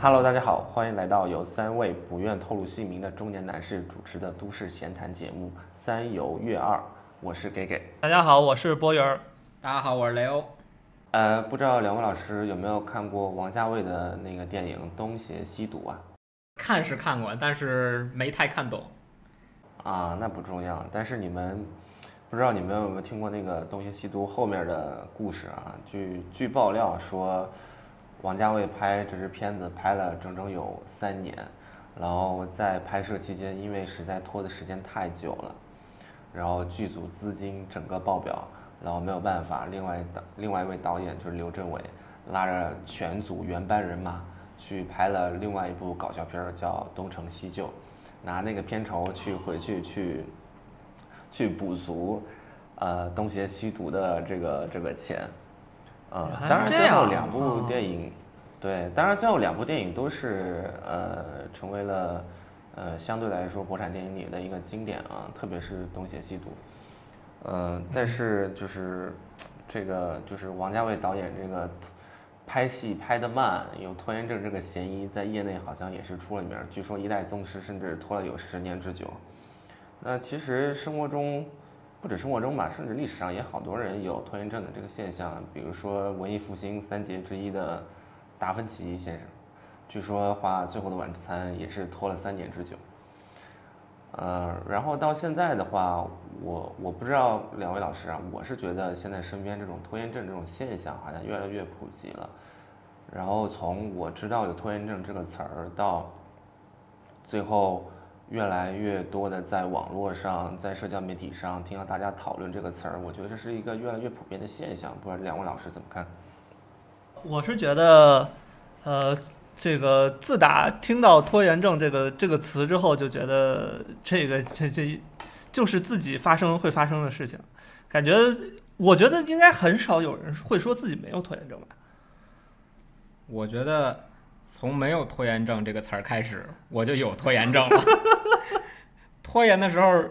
Hello，大家好，欢迎来到由三位不愿透露姓名的中年男士主持的都市闲谈节目《三游月二》，我是给给。大家好，我是波云儿。大家好，我是雷欧。呃，不知道两位老师有没有看过王家卫的那个电影《东邪西毒》啊？看是看过，但是没太看懂。啊，那不重要。但是你们不知道你们有没有听过那个《东邪西毒》后面的故事啊？据据爆料说，王家卫拍这支片子拍了整整有三年，然后在拍摄期间，因为实在拖的时间太久了，然后剧组资金整个爆表，然后没有办法，另外导另外一位导演就是刘镇伟，拉着全组原班人马去拍了另外一部搞笑片儿，叫《东成西就》。拿那个片酬去回去去去补足，呃，东邪西毒的这个这个钱，呃，当然最后两部哦电影，对，当然最后两部电影都是呃成为了呃相对来说国产电影里的一个经典啊，特别是东邪西毒，呃，但是就是这个就是王家卫导演这个拍戏拍得慢，有拖延症这个嫌疑，在业内好像也是出了名儿。据说一代宗师甚至拖了有十年之久。那其实生活中，不止生活中吧，甚至历史上也好多人有拖延症的这个现象。比如说文艺复兴三杰之一的达芬奇先生，据说画《最后的晚餐》也是拖了三年之久。呃，然后到现在的话，我我不知道两位老师啊，我是觉得现在身边这种拖延症这种现象好像越来越普及了。然后从我知道有拖延症这个词儿到最后越来越多的在网络上、在社交媒体上听到大家讨论这个词儿，我觉得这是一个越来越普遍的现象。不知道两位老师怎么看？我是觉得，呃，这个自打听到拖延症这个这个词之后，就觉得这个这这就是自己发生会发生的事情，感觉我觉得应该很少有人会说自己没有拖延症吧。我觉得从没有拖延症这个词儿开始，我就有拖延症了。拖延的时候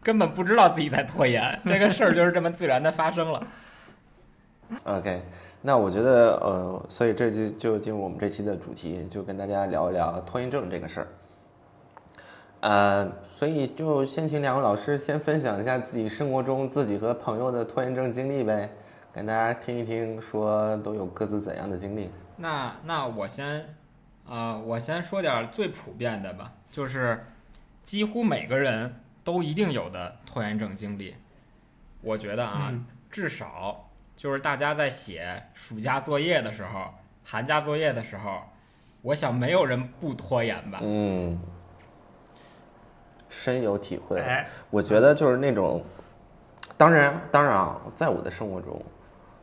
根本不知道自己在拖延，这个事儿就是这么自然的发生了。OK，那我觉得呃，所以这就就进入我们这期的主题，就跟大家聊一聊拖延症这个事儿。呃，所以就先请两位老师先分享一下自己生活中自己和朋友的拖延症经历呗，跟大家听一听，说都有各自怎样的经历。那那我先，呃，我先说点最普遍的吧，就是几乎每个人都一定有的拖延症经历。我觉得啊，嗯至少就是大家在写暑假作业的时候、寒假作业的时候，我想没有人不拖延吧。嗯，深有体会。哎，我觉得就是那种，当然，当然啊，在我的生活中，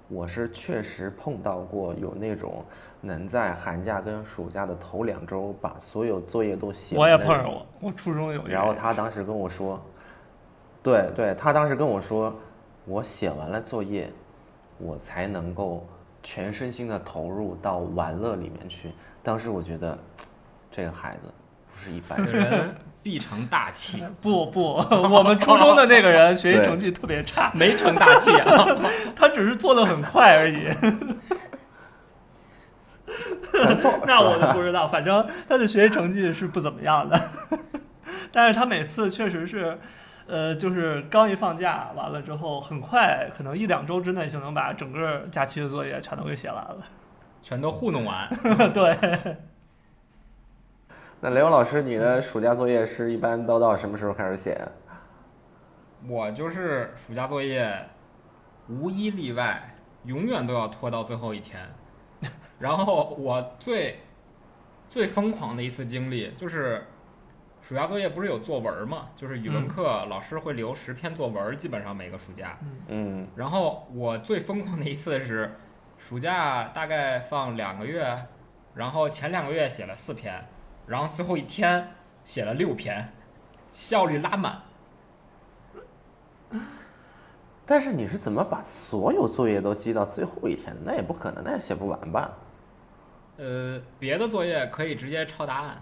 我是确实碰到过有那种能在寒假跟暑假的头两周把所有作业都写我完我也碰上过，我初中有一个。然后他当时跟我说，对对，他当时跟我说，我写完了作业，我才能够全身心的投入到玩乐里面去。当时我觉得，这个孩子不是一般人。必成大器，不不，我们初中的那个人学习成绩特别差，没成大器啊。他只是做的很快而已。那我就不知道，反正他的学习成绩是不怎么样的，但是他每次确实是，呃，就是刚一放假完了之后，很快，可能一两周之内就能把整个假期的作业全都给写完了。全都糊弄完。对，那雷欧老师，你的暑假作业是一般都到什么时候开始写？我就是暑假作业，无一例外，永远都要拖到最后一天。然后我最最疯狂的一次经历就是，暑假作业不是有作文嘛？就是语文嗯课老师会留十篇作文，基本上每个暑假。嗯然后我最疯狂的一次是，暑假大概放两个月，然后前两个月写了四篇，然后最后一天写了六篇，效率拉满。但是你是怎么把所有作业都积到最后一天的？那也不可能，那也写不完吧？呃，别的作业可以直接抄答案，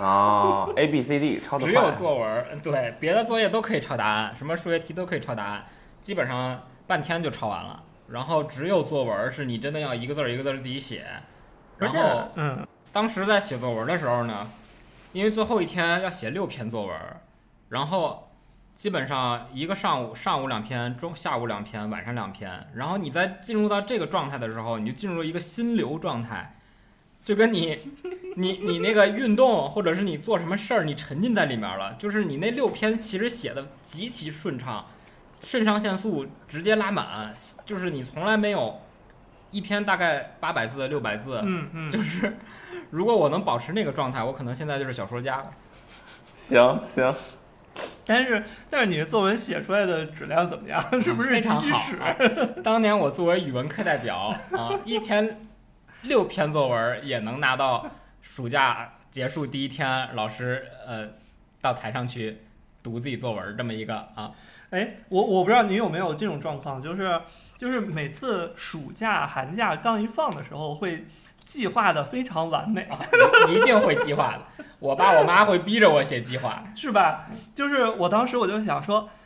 啊、a B C D 抄的只有作文儿对别的作业都可以抄答案，什么数学题都可以抄答案，基本上半天就抄完了。然后只有作文儿是你真的要一个字儿一个字儿自己写，而且然后嗯，当时在写作文的时候呢，因为最后一天要写六篇作文，然后基本上一个上午上午两篇，中下午两篇，晚上两篇，然后你在进入到这个状态的时候，你就进入一个心流状态，就跟你你你那个运动或者是你做什么事儿，你沉浸在里面了，就是你那六篇其实写的极其顺畅，肾上腺素直接拉满，就是你从来没有一篇大概八百字六百字，嗯嗯，就是如果我能保持那个状态，我可能现在就是小说家了。行行，但是但是你的作文写出来的质量怎么样？是不是非常好 当年我作为语文课代表啊，一天六篇作文也能拿到暑假结束第一天，老师呃到台上去读自己作文这么一个啊，哎，我我不知道你有没有这种状况，就是就是每次暑假寒假刚一放的时候，会计划的非常完美，啊一定会计划的。我爸我妈会逼着我写计划，是吧？就是我当时我就想说，哎，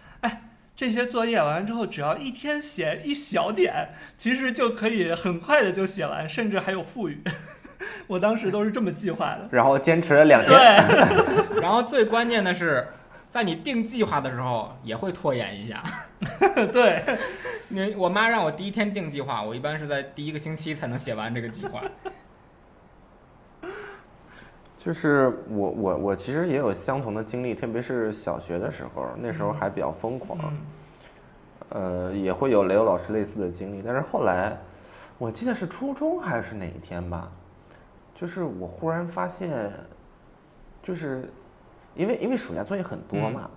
这些作业完了之后，只要一天写一小点，其实就可以很快的就写完，甚至还有富裕。我当时都是这么计划的。然后坚持了两天，对，然后最关键的是，在你定计划的时候也会拖延一下。对，你我妈让我第一天定计划，我一般是在第一个星期才能写完这个计划。就是我我我其实也有相同的经历，特别是小学的时候，那时候还比较疯狂，嗯呃，也会有雷欧老师类似的经历。但是后来，我记得是初中还是哪一天吧，就是我忽然发现，就是因为因为暑假作业很多嘛，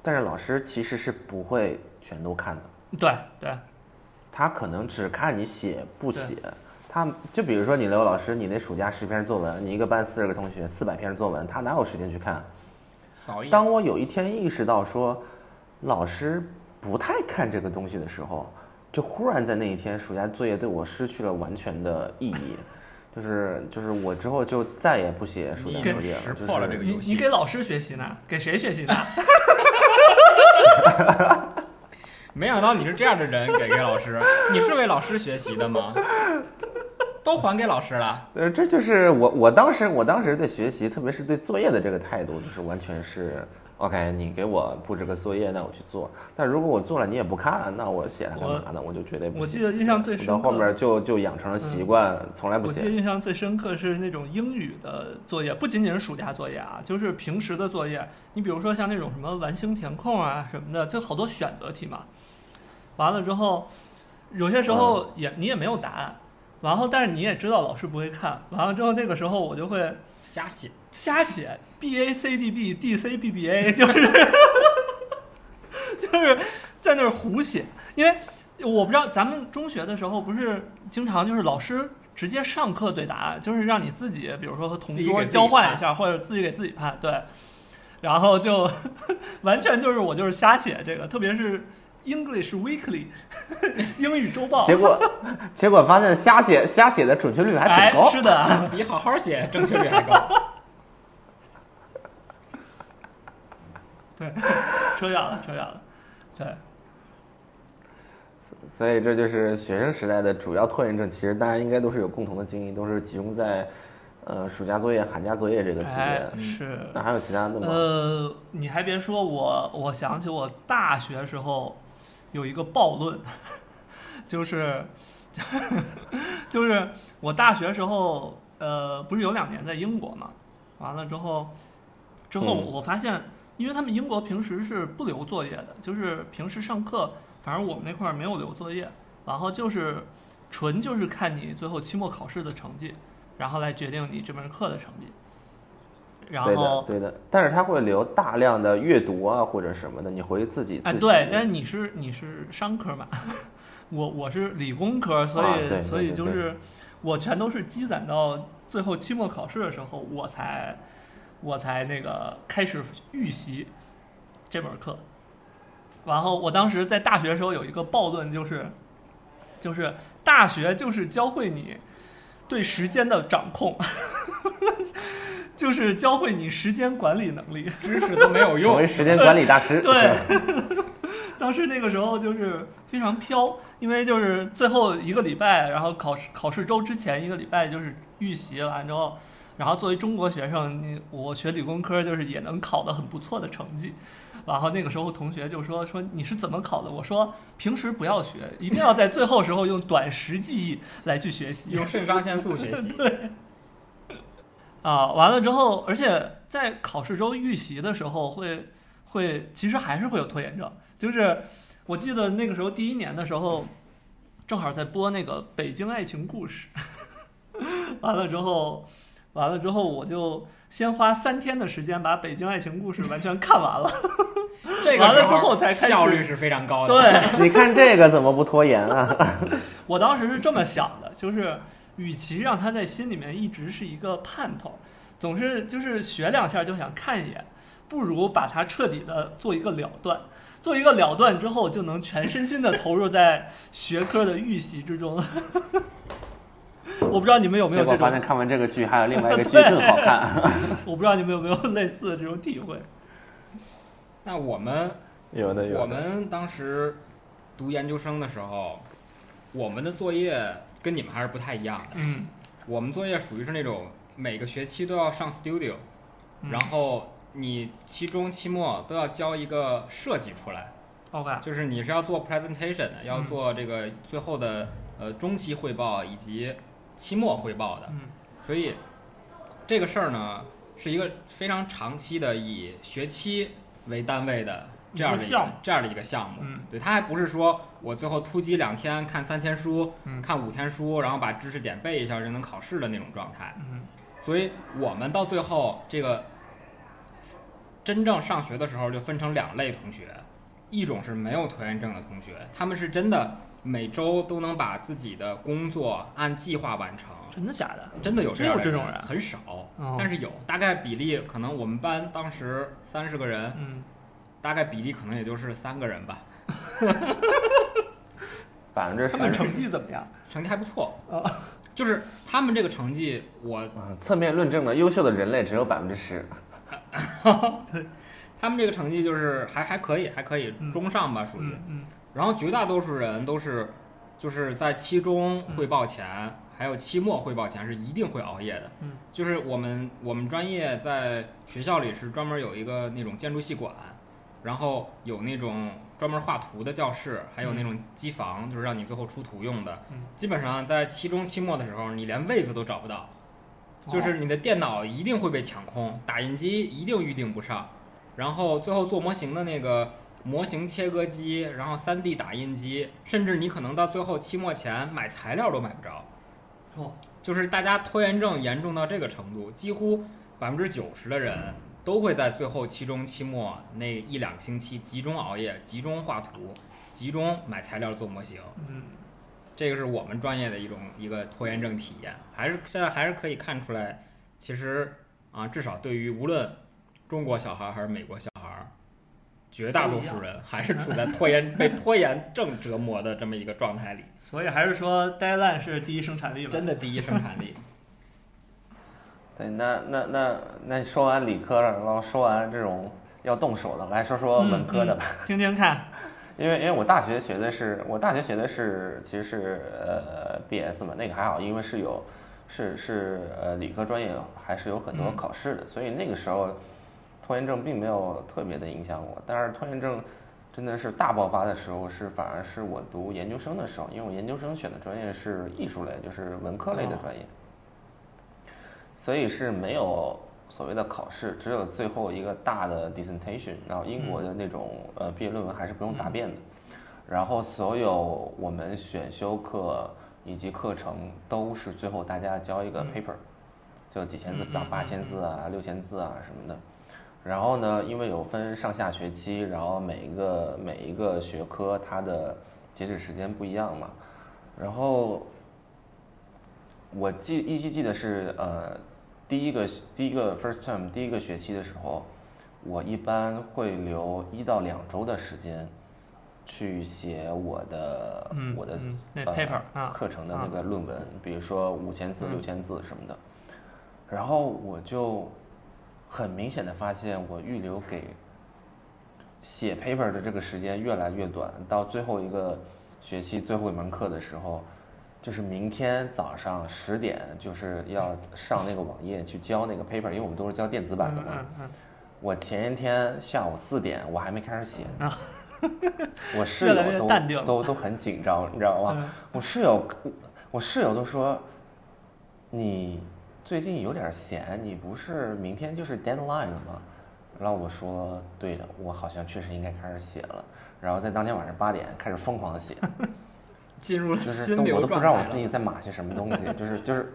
但是老师其实是不会全都看的，对对，他可能只看你写不写。他就比如说你刘老师，你那暑假十篇作文，你一个班四十个同学，四百篇作文，他哪有时间去看？扫一眼，当我有一天意识到说，老师不太看这个东西的时候，就忽然在那一天暑假作业对我失去了完全的意义，就是就是我之后就再也不写暑假作业了，识就是破了这个游你你给老师学习呢？给谁学习呢？没想到你是这样的人，给给老师，你是为老师学习的吗？都还给老师了，呃，这就是我我当时我当时对学习，特别是对作业的这个态度，就是完全是 OK，你给我布置个作业，那我去做。但如果我做了你也不看，那我写它干嘛呢？我就绝对不写。我记得印象最深刻到后面就就养成了习惯，从来不写我记得写。印象最深刻是那种英语的作业，不仅仅是暑假作业啊，就是平时的作业。你比如说像那种什么完形填空啊什么的，就好多选择题嘛。完了之后，有些时候也、你也没有答案，然后但是你也知道老师不会看。完了之后，那个时候我就会瞎写。瞎写 B A C D B D C B B A，就是 就是在那儿胡写，因为我不知道咱们中学的时候不是经常就是老师直接上课对答案，就是让你自己，比如说和同桌交换一下，或者自己给自己判，对，然后就 完全就是我就是瞎写这个，特别是 English Weekly 英语周报，结果 结果发现瞎写瞎写的准确率还哎挺高。是的，比好好写正确率还高。对，扯远了，扯远了，对。所以这就是学生时代的主要拖延症。其实大家应该都是有共同的经历，都是集中在呃暑假作业、寒假作业这个期哎。，是。那还有其他的吗？呃，你还别说，我我想起我大学时候有一个暴论，就是 就是我大学时候呃不是有两年在英国嘛，完了之后之后嗯我发现，因为他们英国平时是不留作业的，就是平时上课，反正我们那块儿没有留作业，然后就是纯就是看你最后期末考试的成绩，然后来决定你这门课的成绩。然对的，后对的。但是他会留大量的阅读啊或者什么的，你回去自己自哎，对，但是你是你是商科嘛，我我是理工科，所以、所以就是我全都是积攒到最后期末考试的时候，我才我才那个开始预习这门课。然后我当时在大学的时候有一个暴论，就是就是大学就是教会你对时间的掌控，就是教会你时间管理能力。知识都没有用成为。时间管理大师。对，当时那个时候就是非常飘，因为就是最后一个礼拜，然后考试考试周之前一个礼拜就是预习完之后，然后作为中国学生，你我学理工科就是也能考得很不错的成绩。然后那个时候同学就说说你是怎么考的？我说平时不要学，一定要在最后时候用短时记忆来去学习。用肾上腺素学习。对。啊，完了之后，而且在考试周预习的时候会会，其实还是会有拖延症。就是我记得那个时候第一年的时候，正好在播那个《北京爱情故事》，完了之后，完了之后我就先花三天的时间把《北京爱情故事》完全看完了。这个完了之后才开始效率是非常高的。对，你看这个怎么不拖延啊？我当时是这么想的，就是与其让他在心里面一直是一个盼头，总是就是学两下就想看一眼，不如把它彻底的做一个了断。做一个了断之后，就能全身心的投入在学科的预习之中。我不知道你们有没有这种结果发现，看完这个剧还有另外一个 剧更好看。我不知道你们有没有类似的这种体会。那我们有的我们当时读研究生的时候，我们的作业跟你们还是不太一样的。嗯，我们作业属于是那种每个学期都要上 studio，、嗯。然后你期中、期末都要交一个设计出来，OK，就是你是要做 presentation 的，要嗯做这个最后的呃中期汇报以及期末汇报的。嗯。所以这个事儿呢，是一个非常长期的以学期为单位的这样的这样的一个项目。嗯对，他还不是说我最后突击两天看三天书，嗯看五天书，然后把知识点背一下就能考试的那种状态。嗯所以我们到最后这个真正上学的时候，就分成两类同学，一种是没有拖延症的同学，他们是真的每周都能把自己的工作按计划完成。真的假的？真的有这样的真有这种人很少，哦但是有，大概比例可能我们班当时三十个人，嗯，大概比例可能也就是三个人吧，百分之他们。成绩怎么样？成绩还不错啊。就是他们这个成绩，我嗯侧面论证了优秀的人类只有百分之十。对他们这个成绩就是还还可以，还可以嗯中上吧，属于。然后绝大多数人都是，就是在期中汇报前，还有期末汇报前是一定会熬夜的。嗯，就是我们我们专业在学校里是专门有一个那种建筑系馆，然后有那种专门画图的教室，还有那种机房，就是让你最后出图用的。嗯。基本上在期中、期末的时候，你连位子都找不到，就是你的电脑一定会被抢空，打印机一定预定不上，然后最后做模型的那个模型切割机，然后 3D 打印机，甚至你可能到最后期末前买材料都买不着。哦，就是大家拖延症严重到这个程度，几乎百分之九十的人都会在最后期中、期末那一两个星期集中熬夜、集中画图、集中买材料做模型。嗯，这个是我们专业的一种一个拖延症体验，还是现在还是可以看出来，其实啊，至少对于无论中国小孩儿还是美国小孩儿，绝大多数人还是处在拖延被拖延症折磨的这么一个状态里，所以还是说 deadline 是第一生产力吧？真的第一生产力。对，那那那那你说完理科了，然后说完这种要动手的，来说说文科的吧。听听看。因为因为我大学学的是我大学学的是其实是呃 BS 嘛，那个还好，因为是有是是呃理科专业还是有很多嗯考试的，所以那个时候拖延症并没有特别的影响我。但是拖延症真的是大爆发的时候是反而是我读研究生的时候，因为我研究生选的专业是艺术类，就是文科类的专业，所以是没有所谓的考试，只有最后一个大的 dissertation，然后英国的那种呃毕业论文还是不用答辩的，然后所有我们选修课以及课程都是最后大家交一个 paper，就几千字到八千字啊、六千字啊什么的。然后呢，因为有分上下学期，然后每一个每一个学科它的截止时间不一样嘛。然后我记依稀记得是呃第一个第一个 first term 第一个学期的时候，我一般会留一到两周的时间去写我的、嗯，我的嗯那呃 paper 啊，课程的那个论文，比如说五千字、嗯六千字什么的。然后我就很明显的发现，我预留给写 paper 的这个时间越来越短，到最后一个学期最后一门课的时候，就是明天早上十点就是要上那个网页去交那个 paper，因为我们都是交电子版的嘛。嗯嗯我前一天下午四点我还没开始写，啊我室 友都都都很紧张，你知道吗？嗯我室友，我室友都说，你最近有点闲，你不是明天就是 deadline 了吗？然后我说，对的，我好像确实应该开始写了。然后在当天晚上八点开始疯狂的写，进入了就是心流都我都不。知道我自己在码些什么东西，就是就是，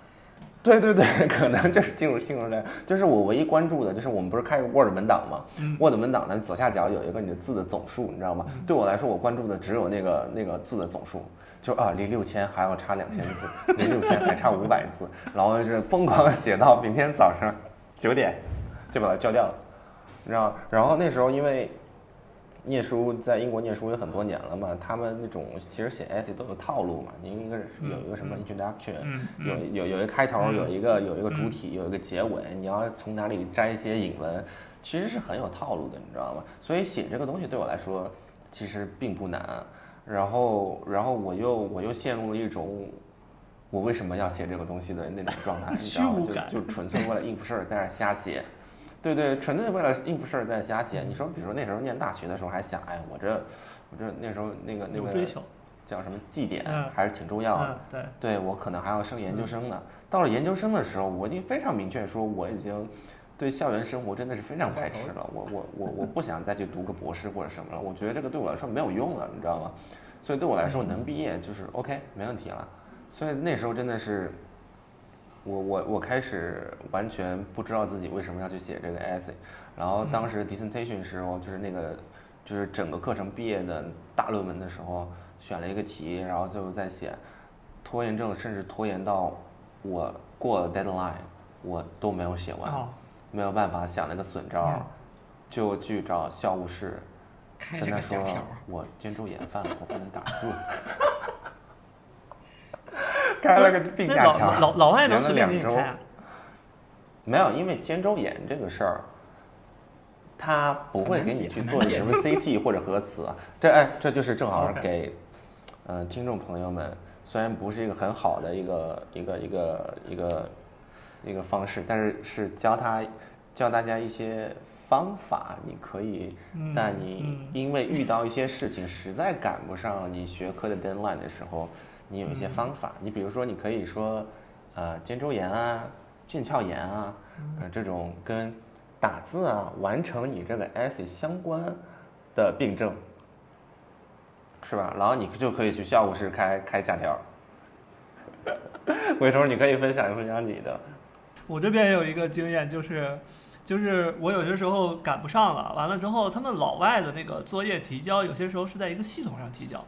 对对对，可能就是进入心流状态。就是我唯一关注的就是我们不是开个 Word 文档吗、嗯 w o r d 文档呢左下角有一个你的字的总数，你知道吗？对我来说，我关注的只有那个那个字的总数。就啊，离六千还要差两千字，离六千还差五百字，然后就是疯狂的写到明天早上九点，就把它交掉了，你知道？然后那时候因为念书在英国念书也很多年了嘛，他们那种其实写 essay 都有套路嘛，你一个有一个什么 introduction，、嗯嗯有有有一个开头，嗯有一个有一个主体，有一个结尾，你要从哪里摘一些引文，其实是很有套路的，你知道吗？所以写这个东西对我来说其实并不难，然后然后我又我又陷入了一种。我为什么要写这个东西的那种状态？你知道吗就就纯粹为了应付事儿在那瞎写，对对，纯粹为了应付事儿在瞎写。你说，比如说那时候念大学的时候，还想，哎，我这我这那时候那个那个追求，叫什么绩点嗯还是挺重要的。对我可能还要升研究生呢。到了研究生的时候，我已经非常明确说，我已经对校园生活真的是非常排斥了。我我我我不想再去读个博士或者什么了。我觉得这个对我来说没有用了，你知道吗？所以对我来说，能毕业就是 OK，没问题了。所以那时候真的是，我我我开始完全不知道自己为什么要去写这个 essay。然后当时 dissertation 时候，就是那个就是整个课程毕业的大论文的时候，选了一个题，然后最后再写。拖延症甚至拖延到我过了 deadline，我都没有写完，哦，没有办法想了个损招嗯，就去找校务室跟他说我肩周炎犯了，我不能打字。开了个病假条，老老外能延了随便两周。给你开啊？没有，因为肩周炎这个事儿，他不会给你去做什么 CT 或者核磁啊。这哎，这就是正好给，嗯、听众朋友们，虽然不是一个很好的一个一个一个一个一个方式，但是是教他教大家一些方法，你可以嗯在你嗯。因为遇到一些事情实在赶不上你学科的 deadline 的时候，你有一些方法。你比如说，你可以说，呃，肩周炎啊、腱鞘炎啊，呃，这种跟打字啊、完成你这个 essay 相关的病症，是吧？然后你就可以去校务室开开假条。回头，你可以分享分享你的。我这边也有一个经验，就是就是我有些时候赶不上了，完了之后他们老外的那个作业提交，有些时候是在一个系统上提交，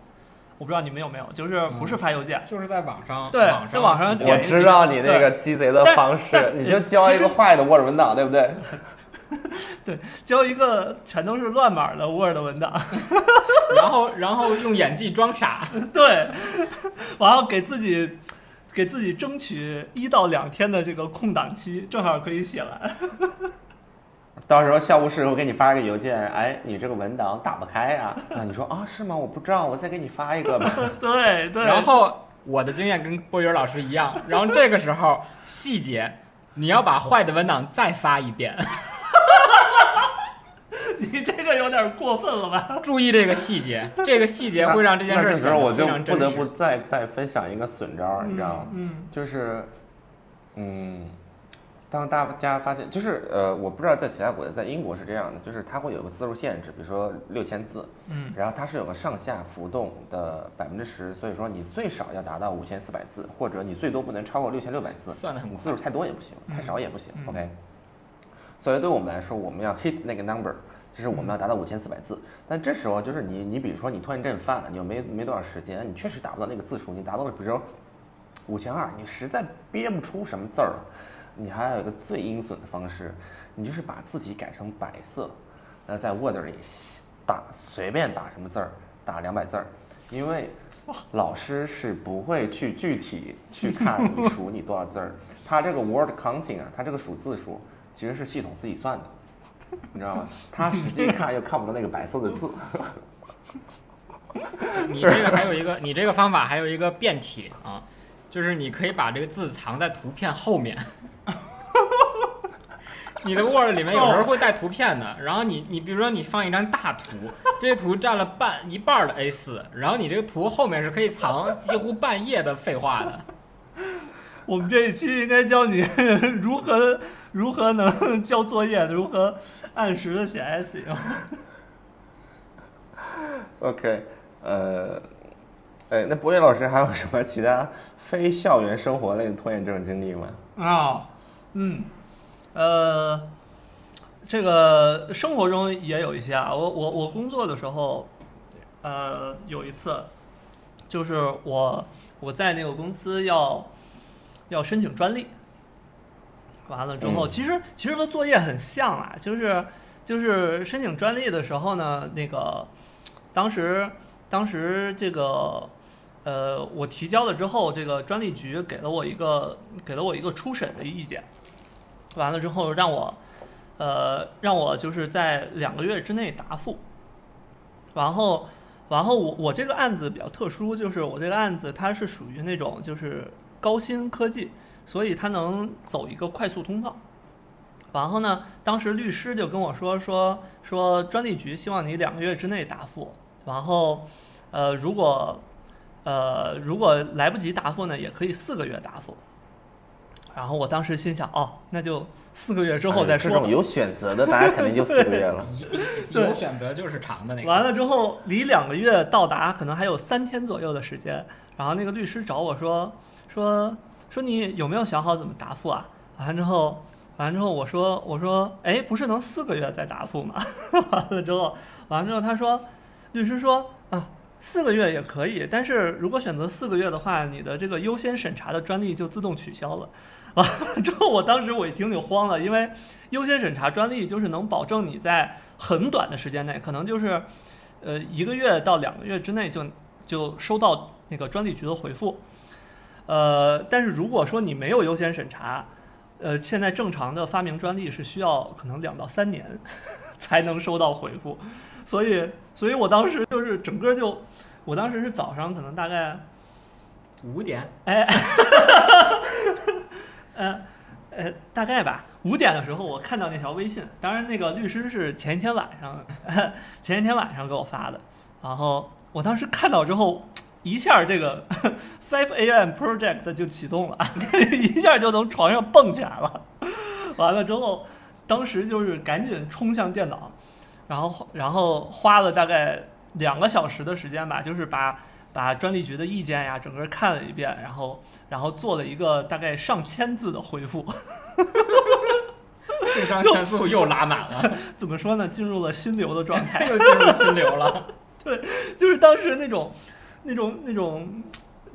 我不知道你们有没有，就是不是发邮件，就是在网上，对网在网上我知道你那个鸡贼的方式，你就交一个坏的 Word 文档，对不对？对交一个全都是乱码的 Word 文档，然后然后用演技装傻，对，完后给自己给自己争取一到两天的这个空档期，正好可以写完。到时候校务室会给你发个邮件，哎，你这个文档打不开啊？啊，你说啊是吗？我不知道，我再给你发一个吧。对对，然后我的经验跟波云老师一样，然后这个时候细节，你要把坏的文档再发一遍，你这个有点过分了吧？注意这个细节，这个细节会让这件事儿显得这时候我就不得不。再再分享一个损招，你知道吗？嗯就是，嗯，当大家发现，就是呃，我不知道在其他国家，在英国是这样的，就是它会有个字数限制，比如说六千字，嗯然后它是有个上下浮动的百分之十，所以说你最少要达到五千四百字，或者你最多不能超过六千六百字，算的很你字数太多也不行，太少也不行、嗯 o k 所以对我们来说，我们要 hit 那个 number，就是我们要达到五千四百字。但这时候就是你，你比如说你拖延症犯了，你又没没多少时间，你确实达不到那个字数，你达到了比如说五千二，你实在憋不出什么字儿了，你还有一个最阴损的方式，你就是把字体改成白色，那在 Word 里打随便打什么字儿，打两百字儿。因为老师是不会去具体去看你数你多少字儿，他这个 word counting 啊，他这个数字数其实是系统自己算的。你知道吗？他实际看又看不到那个白色的字。你这个还有一个，你这个方法还有一个变体啊，就是你可以把这个字藏在图片后面。你的 Word 里面有时候会带图片的，然后你你比如说你放一张大图，这个图占了半一半的 A4，然后你这个图后面是可以藏几乎半页的废话的。我们这一期应该教你如何如何能交作业，如何按时的写 essay。OK，呃，哎，那博越老师还有什么其他非校园生活类的拖延症经历吗？啊，嗯，呃，这个生活中也有一些啊。我我我工作的时候，呃，有一次，就是我我在那个公司要要申请专利，完了之后，嗯其实其实和作业很像啊，就是就是申请专利的时候呢，那个当时当时这个呃，我提交了之后，这个专利局给了我一个给了我一个初审的意见，完了之后让我呃让我就是在两个月之内答复，然后然后我我这个案子比较特殊，就是我这个案子它是属于那种就是高新科技，所以它能走一个快速通道。然后呢，当时律师就跟我说说说专利局希望你两个月之内答复，然后呃如果呃如果来不及答复呢，也可以四个月答复。然后我当时心想，哦，那就四个月之后再说有选择的，大家肯定就四个月了。对有选择就是长的那个。完了之后，离两个月到达可能还有三天左右的时间。然后那个律师找我说说说你有没有想好怎么答复啊？完了之后，完了之后我说我说哎，不是能四个月再答复吗？完了之后，完了之后他说，律师说啊。四个月也可以，但是如果选择四个月的话，你的这个优先审查的专利就自动取消了。完了 之后，我当时我一听就慌了，因为优先审查专利就是能保证你在很短的时间内，可能就是呃一个月到两个月之内就就收到那个专利局的回复。呃，但是如果说你没有优先审查，呃，现在正常的发明专利是需要可能两到三年 才能收到回复，所以，所以我当时就是整个就，我当时是早上可能大概五点，哎，呃呃，大概吧，五点的时候我看到那条微信，当然那个律师是前一天晚上，前一天晚上给我发的，然后我当时看到之后，一下这个 Five A.M. Project 就启动了，一下就从床上蹦起来了，完了之后，当时就是赶紧冲向电脑，然后然后花了大概两个小时的时间吧，就是把。把专利局的意见呀，整个看了一遍，然后然后做了一个大概上千字的回复。肾上限速又拉满了，怎么说呢？进入了心流的状态，又进入心流了。对就是当时那种那种那种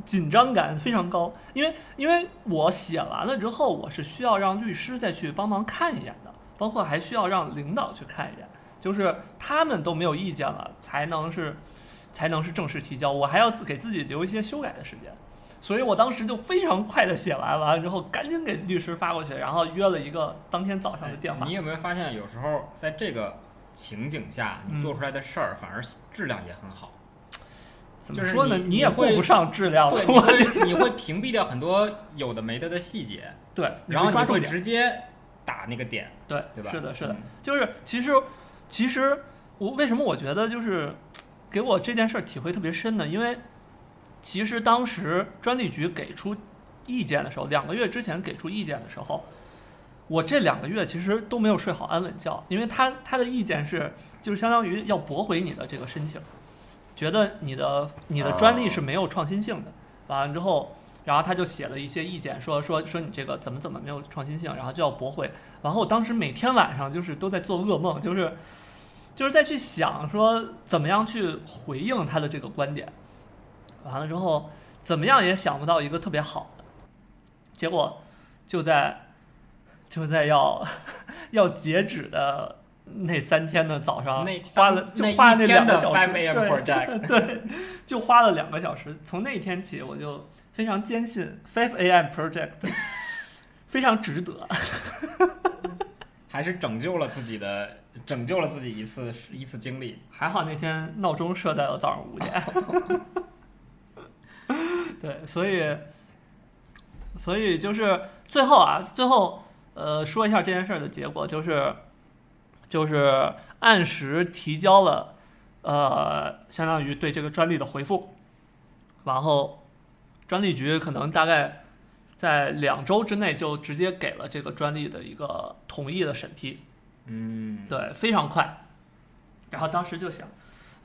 紧张感非常高，因为因为我写完了之后，我是需要让律师再去帮忙看一眼的，包括还需要让领导去看一眼，就是他们都没有意见了，才能是。才能是正式提交，我还要自给自己留一些修改的时间，所以我当时就非常快的写完，完了之后赶紧给律师发过去，然后约了一个当天早上的电话。哎你有没有发现，有时候在这个情景下，你做出来的事儿反而质量也很好？就是怎么说呢？你也顾不上质量了，你会你会屏蔽掉很多有的没的的细节，对，然后你会抓重点。直接打那个点，对，对吧？是的，是的，嗯就是其实其实我为什么我觉得就是给我这件事儿体会特别深呢？因为其实当时专利局给出意见的时候，两个月之前给出意见的时候，我这两个月其实都没有睡好安稳觉，因为他他的意见是就是相当于要驳回你的这个申请，觉得你的你的专利是没有创新性的，完了之后。然后他就写了一些意见，说说说你这个怎么怎么没有创新性，然后就要驳回。然后我当时每天晚上就是都在做噩梦，就是就是再去想说怎么样去回应他的这个观点。完了之后，怎么样也想不到一个特别好的，结果就在就在要 要截止的那三天的早上，花了就花了那两个小时，对 对，就花了两个小时。从那天起，我就非常坚信 Five A.M. Project 非常值得。还是拯救了自己的，拯救了自己一次一次经历。还好那天闹钟设在了早上五点。对，所以，所以就是最后啊，最后呃说一下这件事的结果，就是就是按时提交了呃相当于对这个专利的回复，然后专利局可能大概在两周之内就直接给了这个专利的一个同意的审批。嗯，对，非常快。然后当时就想，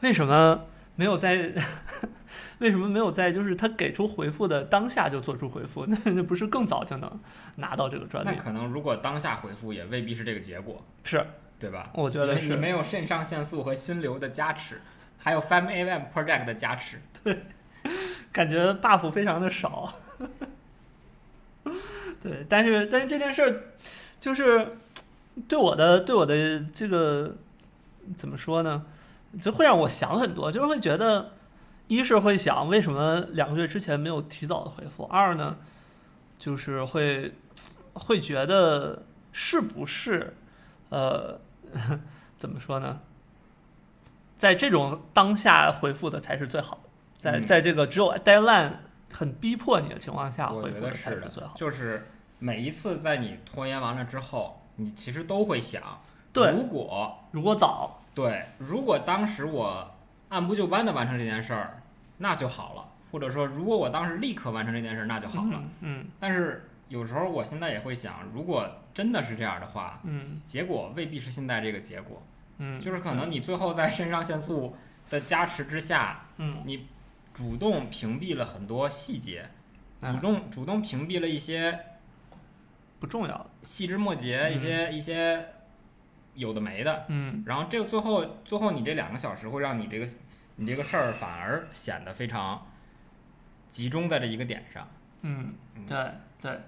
为什么没有在，为什么没有在就是他给出回复的当下就做出回复？那那不是更早就能拿到这个专利？那可能如果当下回复也未必是这个结果，是，对吧？我觉得是。你没有肾上腺素和心流的加持，还有 FAM A M Project 的加持，对，感觉 buff 非常的少。对，但是但是这件事儿就是。对我的对我的这个怎么说呢？就会让我想很多，就是会觉得，一是会想为什么两个月之前没有提早的回复；二呢，就是会会觉得是不是呃 怎么说呢？在这种当下回复的才是最好的，在在这个只有 deadline 很逼迫你的情况下回复的才是最好。就是每一次在你拖延完了之后。你其实都会想，对，如果如果早，对，如果当时我按部就班的完成这件事儿，那就好了。或者说，如果我当时立刻完成这件事儿，那就好了。嗯。但是有时候我现在也会想，如果真的是这样的话，嗯，结果未必是现在这个结果。嗯。就是可能你最后在肾上腺素的加持之下，嗯，你主动屏蔽了很多细节，主动主动屏蔽了一些。不重要，细枝末节，一些一些有的没的，嗯，然后这个最后最后你这两个小时会让你这个你这个事儿反而显得非常集中在这一个点上，嗯，对对，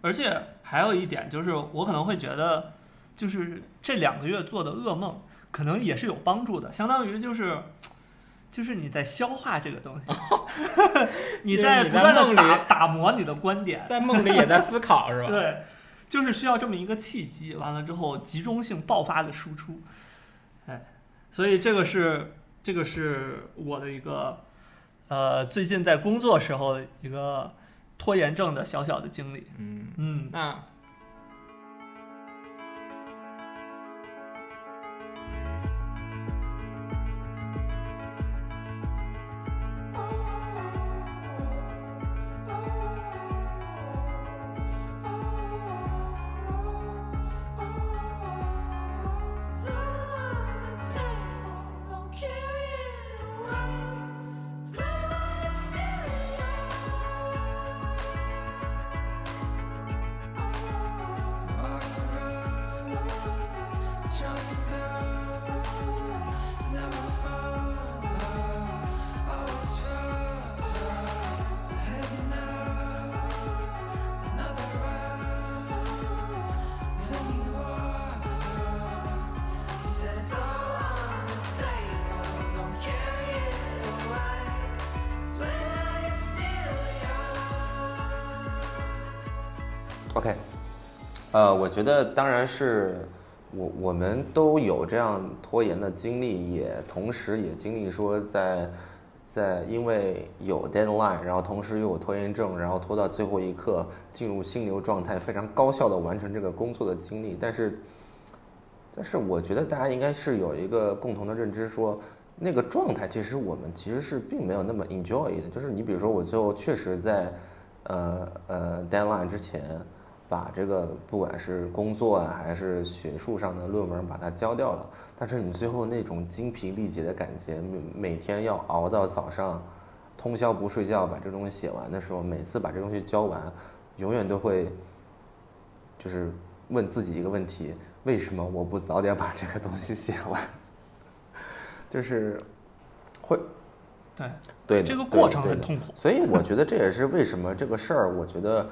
而且还有一点就是，我可能会觉得，就是这两个月做的噩梦可能也是有帮助的，相当于就是。就是你在消化这个东西，你在不断的打打磨你的观点，在梦里也在思考，是吧？对，就是需要这么一个契机，完了之后集中性爆发的输出，哎，所以这个是这个是我的一个呃最近在工作时候一个拖延症的小小的经历，嗯。嗯，那。我觉得当然是我我们都有这样拖延的经历，也同时也经历说在在因为有 deadline，然后同时又有拖延症，然后拖到最后一刻进入心流状态，非常高效的完成这个工作的经历。但是，但是我觉得大家应该是有一个共同的认知，说那个状态其实我们其实是并没有那么 enjoy 的。就是你比如说我最后确实在呃呃 deadline 之前。把这个不管是工作啊，还是学术上的论文，把它交掉了。但是你最后那种精疲力竭的感觉，每每天要熬到早上，通宵不睡觉把这东西写完的时候，每次把这东西交完，永远都会，就是问自己一个问题：为什么我不早点把这个东西写完？就是会，对对，这个过程很痛苦。所以我觉得这也是为什么这个事儿，我觉得。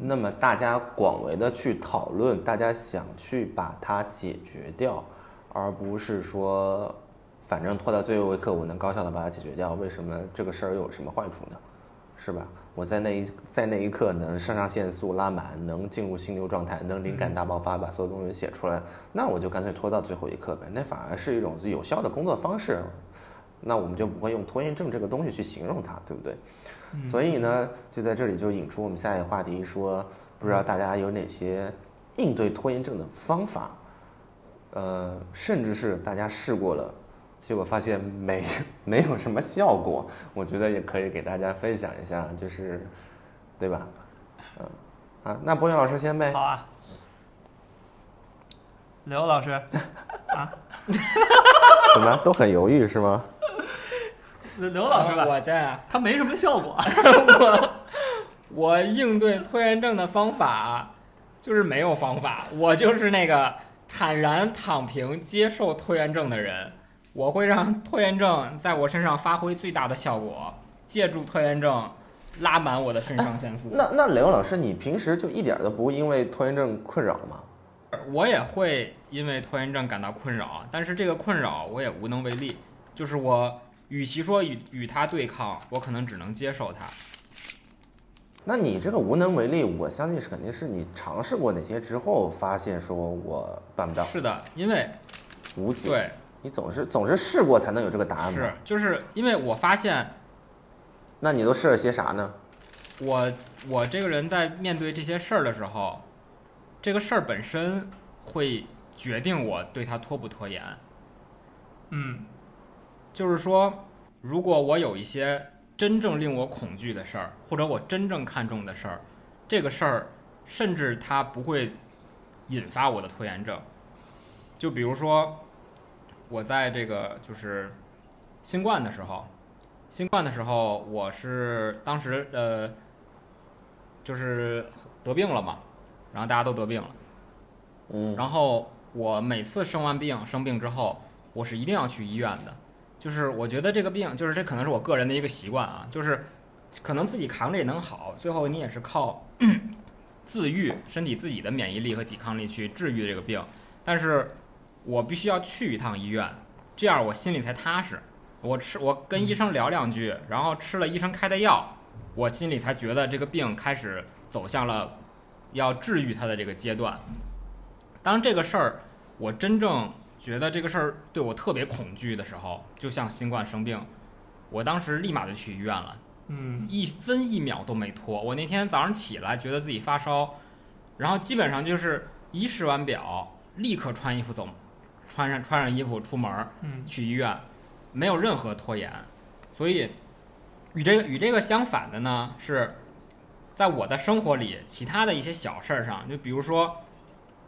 那么大家广为的去讨论，大家想去把它解决掉，而不是说，反正拖到最后一刻我能高效的把它解决掉，为什么这个事儿又有什么坏处呢？是吧？我在那一在那一刻能肾上腺素拉满，能进入心流状态，能灵感大爆发，把所有东西写出来，那我就干脆拖到最后一刻呗。那反而是一种有效的工作方式。那我们就不会用拖延症这个东西去形容它，对不对？所以呢，就在这里就引出我们下一个话题，说不知道大家有哪些应对拖延症的方法，呃，甚至是大家试过了，结果发现没没有什么效果，我觉得也可以给大家分享一下，就是，对吧？嗯，啊，那博远老师先呗好。啊。刘老师，啊 怎么都很犹豫是吗？刘刘老师吧，我先啊，他没什么效果。我我应对拖延症的方法就是没有方法，我就是那个坦然躺平接受拖延症的人。我会让拖延症在我身上发挥最大的效果，借助拖延症拉满我的肾上腺素。那那刘老师，你平时就一点儿都不因为拖延症困扰吗？我也会因为拖延症感到困扰，但是这个困扰我也无能为力。就是我与其说与与他对抗，我可能只能接受他。那你这个无能为力，我相信是肯定是你尝试过哪些之后，发现说我办不到，是的，因为无解。对你总是总是试过才能有这个答案是。就是因为我发现那你都试了些啥呢？我我这个人在面对这些事儿的时候，这个事儿本身会决定我对他拖不拖延。嗯就是说，如果我有一些真正令我恐惧的事儿，或者我真正看重的事儿，这个事儿甚至它不会引发我的拖延症。就比如说，我在这个就是新冠的时候，新冠的时候，我是当时呃，就是得病了嘛，然后大家都得病了，嗯，然后我每次生完病生病之后，我是一定要去医院的。就是我觉得这个病，就是这可能是我个人的一个习惯啊，就是可能自己扛着也能好，最后你也是靠 自愈身体自己的免疫力和抵抗力去治愈这个病。但是我必须要去一趟医院，这样我心里才踏实。我吃，我跟医生聊两句，然后吃了医生开的药，我心里才觉得这个病开始走向了要治愈它的这个阶段。当这个事儿我真正觉得这个事儿对我特别恐惧的时候，就像新冠生病，我当时立马就去医院了，嗯一分一秒都没拖。我那天早上起来觉得自己发烧，然后基本上就是一试完表，立刻穿衣服走，穿上穿上衣服出门儿嗯去医院，没有任何拖延。所以与这个与这个相反的呢，是在我的生活里其他的一些小事儿上，就比如说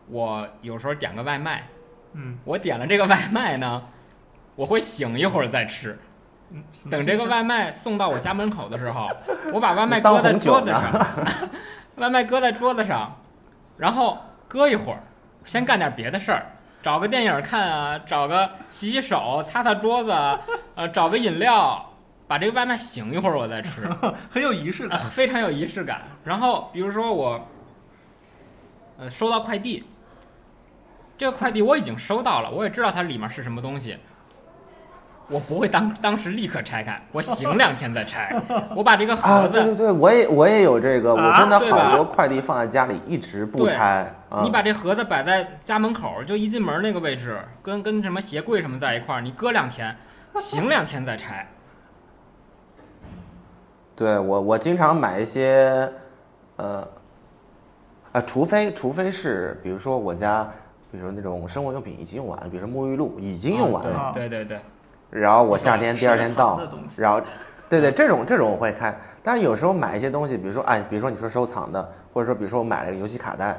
我有时候点个外卖。嗯我点了这个外卖呢，我会醒一会儿再吃。嗯，等这个外卖送到我家门口的时候，我把外卖搁在桌子上，外卖搁在桌子上，然后搁一会儿，先干点别的事儿，找个电影看啊，找个洗洗手、擦擦桌子啊，呃，找个饮料，把这个外卖醒一会儿我再吃。很有仪式感。非常有仪式感。然后比如说我，呃，收到快递，这个快递我已经收到了，我也知道它里面是什么东西，我不会当当时立刻拆开，我醒 两天再拆。我把这个啊，盒子，对对对，我也我也有这个，我啊真的好多快递放在家里一直不拆。啊你把这盒子摆在家门口，就一进门那个位置，跟跟什么鞋柜什么在一块儿，你搁两天，醒两天再拆。对我，我经常买一些，呃，啊，除非除非是，比如说我家，比如说那种生活用品已经用完了，比如说沐浴露已经用完了，啊对对对对，然后我夏天第二天到然后，对对，这种这种我会开，但是有时候买一些东西，比如说哎，比如说你说收藏的，或者说比如说我买了个游戏卡带，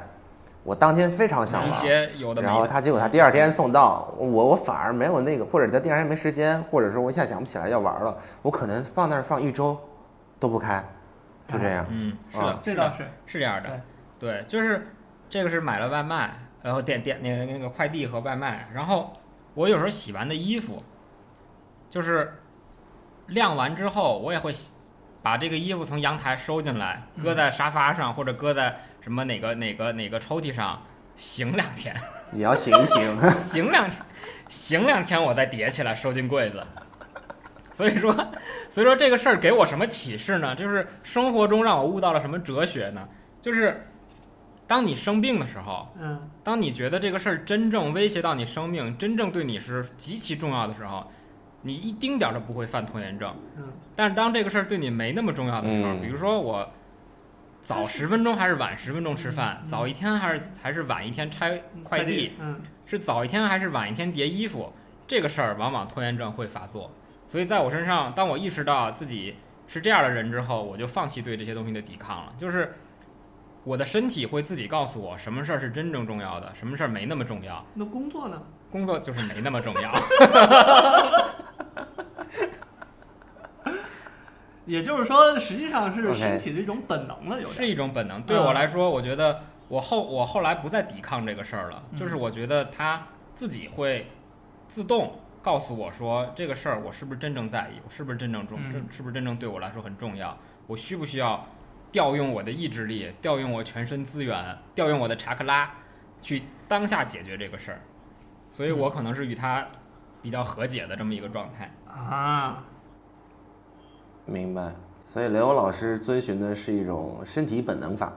我当天非常想一玩，些有的的。然后他结果他第二天送到，我我反而没有那个，或者他第二天没时间，或者说我一下想不起来要玩了，我可能放那儿放一周都不开，就这样。嗯，是的啊，是的这倒是。是这样的，对，就是这个是买了外卖，然后点点那个那个快递和外卖，然后我有时候洗完的衣服，就是晾完之后，我也会洗把这个衣服从阳台收进来，搁在沙发上、或者搁在什么哪个哪个哪个抽屉上，醒两天，也要醒一醒。醒两天，醒两天我再叠起来收进柜子。所以说，所以说这个事儿给我什么启示呢？就是生活中让我悟到了什么哲学呢？就是当你生病的时候，嗯当你觉得这个事儿真正威胁到你生命，真正对你是极其重要的时候，你一丁点儿都不会犯拖延症。嗯但是当这个事儿对你没那么重要的时候，嗯比如说我早十分钟还是晚十分钟吃饭，嗯早一天还是还是晚一天拆快递，，嗯是早一天还是晚一天叠衣服，这个事儿往往拖延症会发作。所以在我身上，当我意识到自己是这样的人之后，我就放弃对这些东西的抵抗了。就是我的身体会自己告诉我什么事儿是真正重要的，什么事儿没那么重要。那工作呢？工作就是没那么重要。也就是说，实际上是身体的一种本能了，有是点。一种本能。对我来说，我觉得我后我后来不再抵抗这个事儿了，嗯就是我觉得他自己会自动告诉我说，这个事儿我是不是真正在意，我是不是真正重，嗯这是不是真正对我来说很重要，我需不需要调用我的意志力，调用我全身资源，调用我的查克拉，去当下解决这个事儿。所以我可能是与他比较和解的这么一个状态。啊，明白。所以雷欧老师遵循的是一种身体本能法，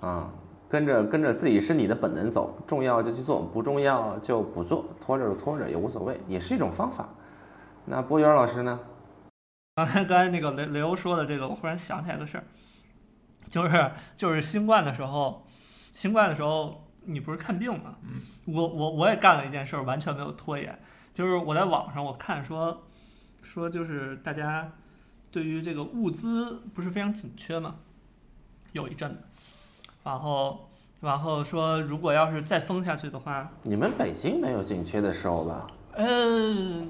啊，跟着跟着自己身体的本能走，重要就去做，不重要就不做，拖着就拖着也无所谓，也是一种方法。那波源老师呢？刚才刚才那个雷雷欧说的这个，我忽然想起来个事儿，就是就是新冠的时候，新冠的时候你不是看病吗？嗯我我我也干了一件事儿，完全没有拖延，就是我在网上我看说说就是大家对于这个物资不是非常紧缺嘛，有一阵子，然后然后说如果要是再封下去的话，你们北京没有紧缺的时候吧？呃，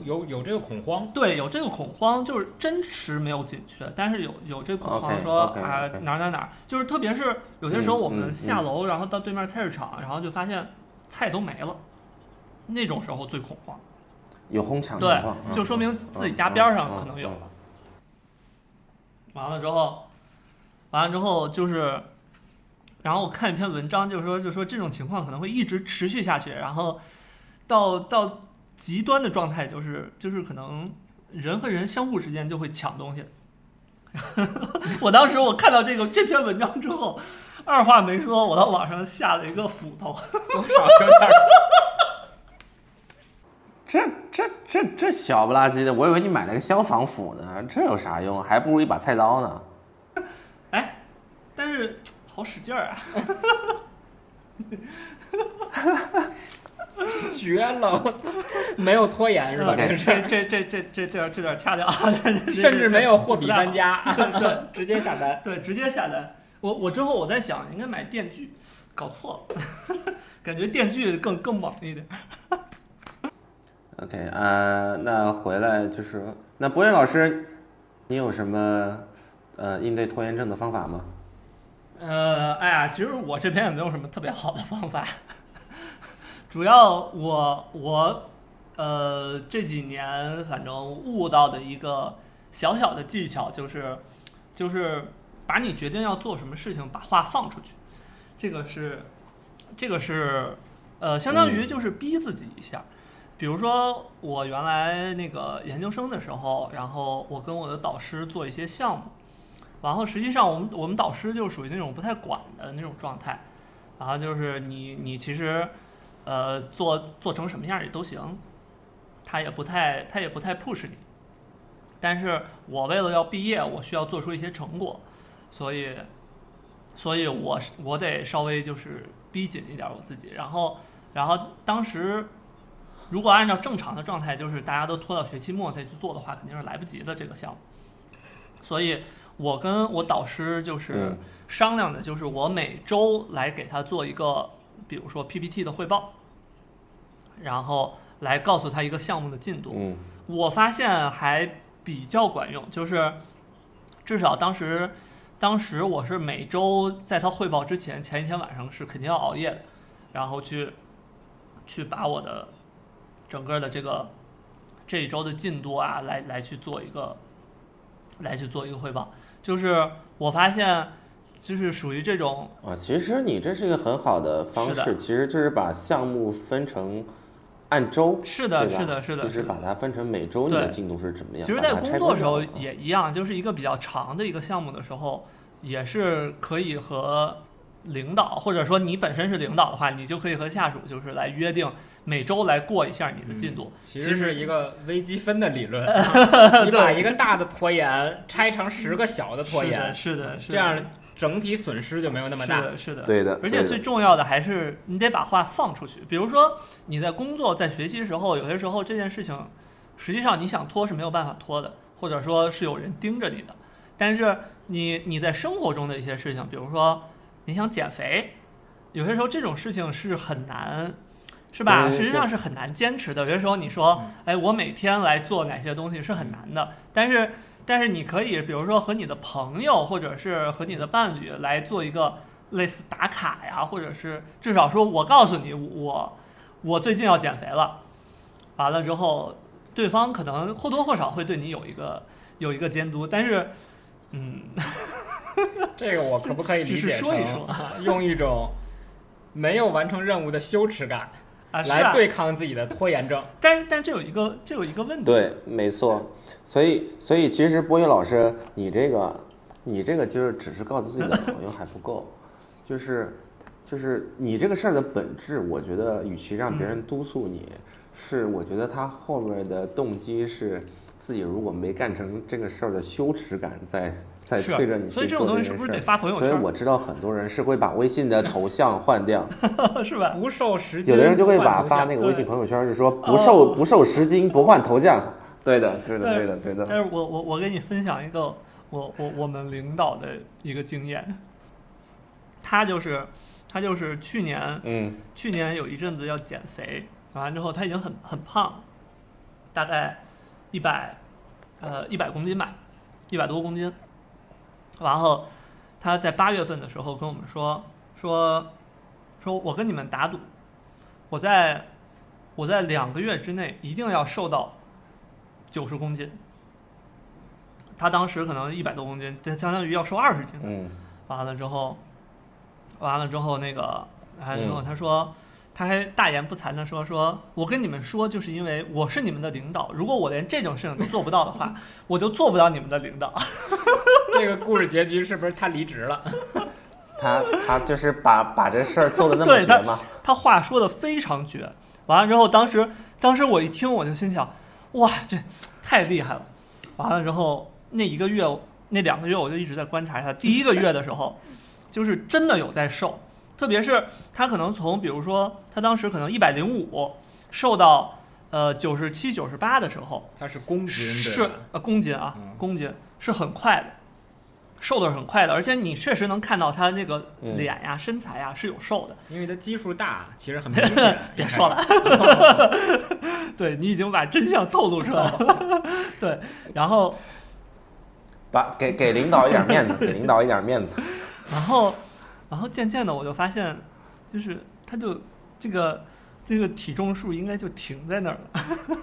有有这个恐慌，对，有这个恐慌，就是真实没有紧缺，但是有有这个恐慌说啊哪儿哪儿哪儿，就是特别是有些时候我们嗯嗯。下楼，然后到对面菜市场，然后就发现菜都没了，那种时候最恐慌，有哄抢对，，嗯就说明自己家边上可能有了。完了之后，完了之后就是，然后我看一篇文章，就是说，就是说这种情况可能会一直持续下去，然后到到极端的状态，就是就是可能人和人相互之间就会抢东西。我当时我看到这个这篇文章之后，二话没说，我到网上下了一个斧头。多少有点这这这这小不拉几的，我以为你买了个消防斧呢，这有啥用？还不如一把菜刀呢。哎，但是好使劲儿啊！绝了，我操没有拖延是吧？这这这这这这段这段掐掉啊！甚至没有货比三家，对直接下单。对，直接下单。我我之后我在想，应该买电锯，搞错了，感觉电锯更更猛一点。OK，呃，那回来就是，那博远老师，你有什么呃应对拖延症的方法吗？呃，哎呀，其实我这边也没有什么特别好的方法，主要我我呃这几年反正悟到的一个小小的技巧就是，就是把你决定要做什么事情，把话放出去，这个是这个是呃相当于就是逼自己一下。比如说，我原来那个研究生的时候，然后我跟我的导师做一些项目，然后实际上我们我们导师就属于那种不太管的那种状态，然后就是你你其实，呃，做做成什么样儿也都行，他也不太他也不太 push 你，但是我为了要毕业，我需要做出一些成果，所以，所以我是我得稍微就是逼紧一点我自己，然后然后当时。如果按照正常的状态，就是大家都拖到学期末再去做的话，肯定是来不及的这个项目。所以，我跟我导师就是嗯商量的，就是我每周来给他做一个，比如说 PPT 的汇报，然后来告诉他一个项目的进度。嗯我发现还比较管用，就是至少当时，当时我是每周在他汇报之前，前一天晚上是肯定要熬夜的，然后去去把我的整个的这个这一周的进度啊，来来去做一个来去做一个汇报。就是我发现，就是属于这种啊，其实你这是一个很好的方式，其实就是把项目分成按周，是的，是的，是的，就是把它分成每周你的进度是怎么样。其实，在工作的时候也一样，就是一个比较长的一个项目的时候，也是可以和领导，或者说你本身是领导的话，你就可以和下属就是来约定每周来过一下你的进度。其实是一个微积分的理论，你把一个大的拖延拆成十个小的拖是的，延，是的，是的这样整体损失就没有那么大。是的，是的。对的，而且最重要的还是你得把话放出去。比如说你在工作、在学习的时候，有些时候这件事情，实际上你想拖是没有办法拖的，或者说是有人盯着你的。但是你你在生活中的一些事情，比如说你想减肥，有些时候这种事情是很难，是吧？实际上是很难坚持的。有些时候你说嗯，哎，我每天来做哪些东西是很难的，但是但是你可以，比如说和你的朋友或者是和你的伴侣来做一个类似打卡呀，或者是至少说我告诉你我我最近要减肥了，完了之后，对方可能或多或少会对你有一个有一个监督，但是嗯，这个我可不可以理解成说一说用一种没有完成任务的羞耻感啊来对抗自己的拖延症？但是但这有一个这有一个问题，对，没错。所以，所以其实波音老师，你这个，你这个就是只是告诉自己的朋友还不够，就是，就是你这个事儿的本质，我觉得与其让别人督促你，是我觉得他后面的动机是自己如果没干成这个事儿的羞耻感在 在推着你去所以这种东西是不是得件事儿。发朋友圈所以我知道很多人是会把微信的头像换掉，是吧？不受时间，有的人就会把发那个微信朋友圈是说不哦受不受时间不换头像。对的，对的，对对的，对的。但是我我我跟你分享一个我我我们领导的一个经验，他就是他就是去年嗯去年有一阵子要减肥，完了之后他已经很很胖，大概一百呃一百公斤吧，一百多公斤。然后他在八月份的时候跟我们说说说我跟你们打赌，我在我在两个月之内一定要瘦到九十公斤。他当时可能一百多公斤，这相当于要瘦二十斤。嗯完了之后，完了之后那个，完了之后嗯他说，他还大言不惭的说，说我跟你们说，就是因为我是你们的领导，如果我连这种事情都做不到的话，我就做不到你们的领导。这个故事结局是不是他离职了？他他就是把把这事儿做的那么绝嘛，他话说的非常绝。完了之后，当时当时我一听，我就心想，哇，这太厉害了。完了之后，那一个月那两个月，我就一直在观察他。第一个月的时候，就是真的有在瘦，特别是他可能从比如说他当时可能一百零五瘦到呃九十七、九十八的时候，他是公斤对是？呃公斤啊嗯，公斤是很快的，瘦的是很快的，而且你确实能看到他那个嗯脸呀、身材呀是有瘦的。因为他基数大，其实很明显。别说了，对你已经把真相透露出来了。对，然后，把给给领导一点面子，给领导一点面子。然后，然后渐渐的我就发现，就是他就这个这个体重数应该就停在那儿了。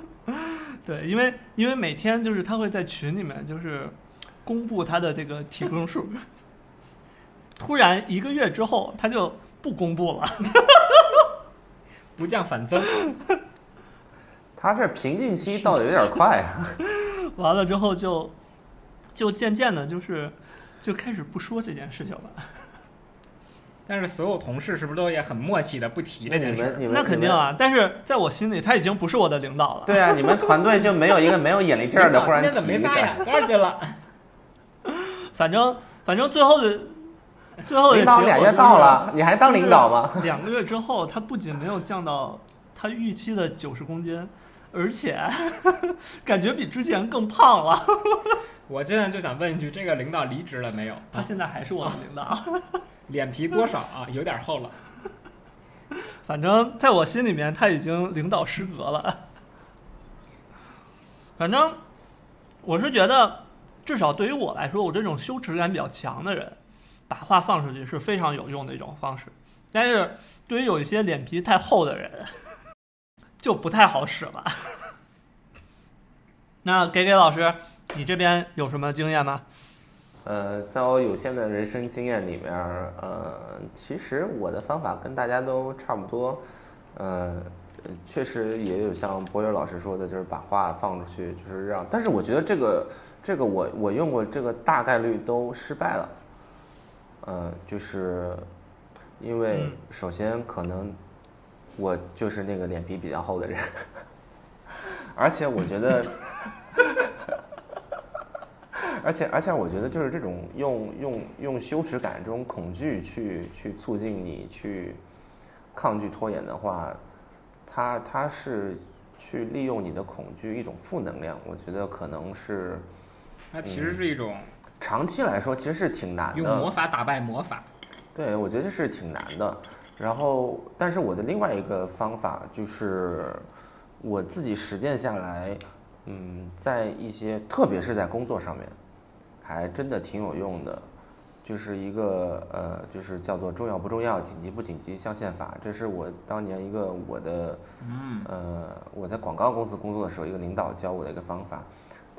对，因为因为每天就是他会在群里面就是公布他的这个体重数，突然一个月之后他就不公布了。不降反增，他这瓶颈期到的有点快啊。完了之后就就渐渐的就是就开始不说这件事情了。但是所有同事是不是都也很默契的不提那这件事那肯定。啊，但是在我心里他已经不是我的领导了。对啊，你们团队就没有一个没有眼力劲儿的，忽然领导今天怎么没发呀？多少斤了？反正反正最后的最后的领导俩月结果就是到了，你还当领导吗？两个月之后，他不仅没有降到他预期的九十公斤，而且 感觉比之前更胖了。我现在就想问一句，这个领导离职了没有？他现在还是我的领导，脸皮多少啊？有点厚了。反正在我心里面他已经领导失格了。反正我是觉得，至少对于我来说，我这种羞耻感比较强的人，把话放出去是非常有用的一种方式。但是对于有一些脸皮太厚的人，就不太好使了。那给给老师，你这边有什么经验吗？呃，在我有限的人生经验里面，呃，其实我的方法跟大家都差不多。呃，确实也有像博友老师说的，就是把话放出去，就是让。但是我觉得这个这个我我用过，这个大概率都失败了。呃，就是因为嗯首先可能我就是那个脸皮比较厚的人，而且我觉得，而且而且我觉得就是这种用用用羞耻感这种恐惧去去促进你去抗拒拖延的话，它它是去利用你的恐惧一种负能量，我觉得可能是那其实是一种长期来说其实是挺难的用魔。法打败魔法。对，我觉得这是挺难的。然后，但是我的另外一个方法就是我自己实践下来，嗯，在一些特别是在工作上面，还真的挺有用的。就是一个呃，就是叫做重要不重要、紧急不紧急象限法，这是我当年一个我的嗯，呃，我在广告公司工作的时候，一个领导教我的一个方法。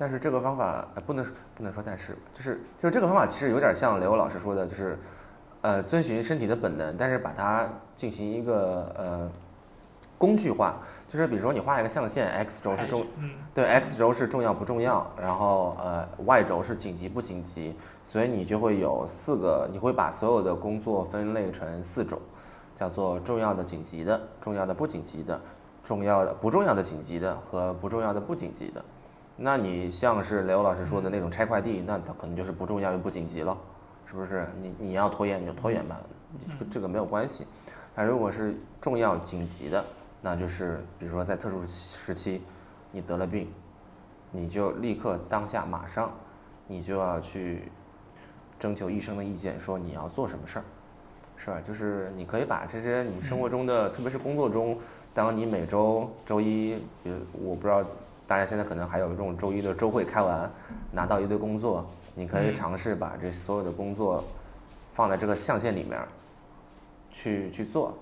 但是这个方法呃不能不能说但是，就是就是这个方法其实有点像雷欧老师说的，就是呃遵循身体的本能，但是把它进行一个呃工具化。就是比如说你画一个象限，x 轴是重嗯对，x 轴是重要不重要，然后呃，y 轴是紧急不紧急，所以你就会有四个，你会把所有的工作分类成四种，叫做重要的、紧急的、重要的不紧急的、重要的不重要的紧急的和不重要的不紧急的。那你像是雷欧老师说的那种拆快递，那它可能就是不重要又不紧急了，是不是？你你要拖延你就拖延吧，这个没有关系。但如果是重要紧急的，那就是比如说在特殊时期，你得了病，你就立刻当下马上，你就要去征求医生的意见，说你要做什么事儿，是吧？就是你可以把这些你生活中的，特别是工作中，当你每周周一，比如我不知道大家现在可能还有这种周一的周会开完，拿到一堆工作，你可以尝试把这所有的工作放在这个象限里面去去做，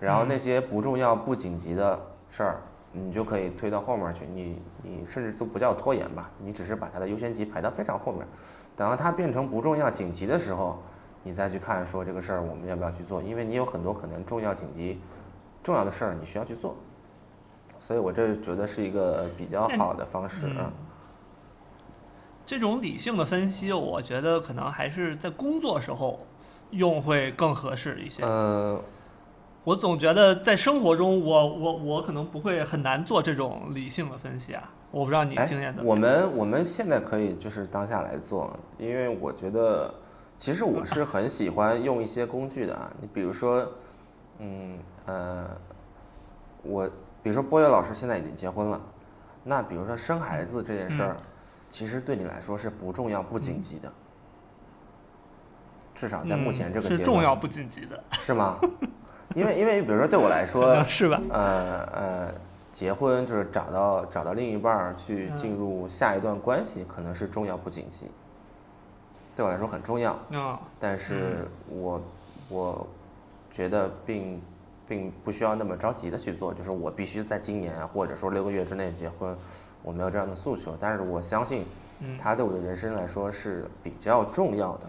然后那些不重要、不紧急的事儿，你就可以推到后面去。你你甚至都不叫拖延吧，你只是把它的优先级排到非常后面。等到它变成不重要、紧急的时候，你再去看说这个事儿我们要不要去做，因为你有很多可能重要、紧急、重要的事儿你需要去做。所以我这觉得是一个比较好的方式。这种理性的分析，我觉得可能还是在工作时候用会更合适一些。呃，我总觉得在生活中我，我我可能不会很难做这种理性的分析啊。我不知道你哎经验怎么样。我们我们现在可以就是当下来做，因为我觉得，其实我是很喜欢用一些工具的啊。你比如说，嗯呃，我比如说波月老师现在已经结婚了，那比如说生孩子这件事儿，其实对你来说是不重要不紧急的，至少在目前这个阶段、嗯是重要不紧急的，是吗？因为因为比如说对我来说，是吧？呃呃，结婚就是找到找到另一半儿去嗯进入下一段关系，可能是重要不紧急，对我来说很重要。嗯但是我我觉得并并不需要那么着急的去做，就是我必须在今年啊或者说六个月之内结婚，我没有这样的诉求。但是我相信嗯，它对我的人生来说是比较重要的。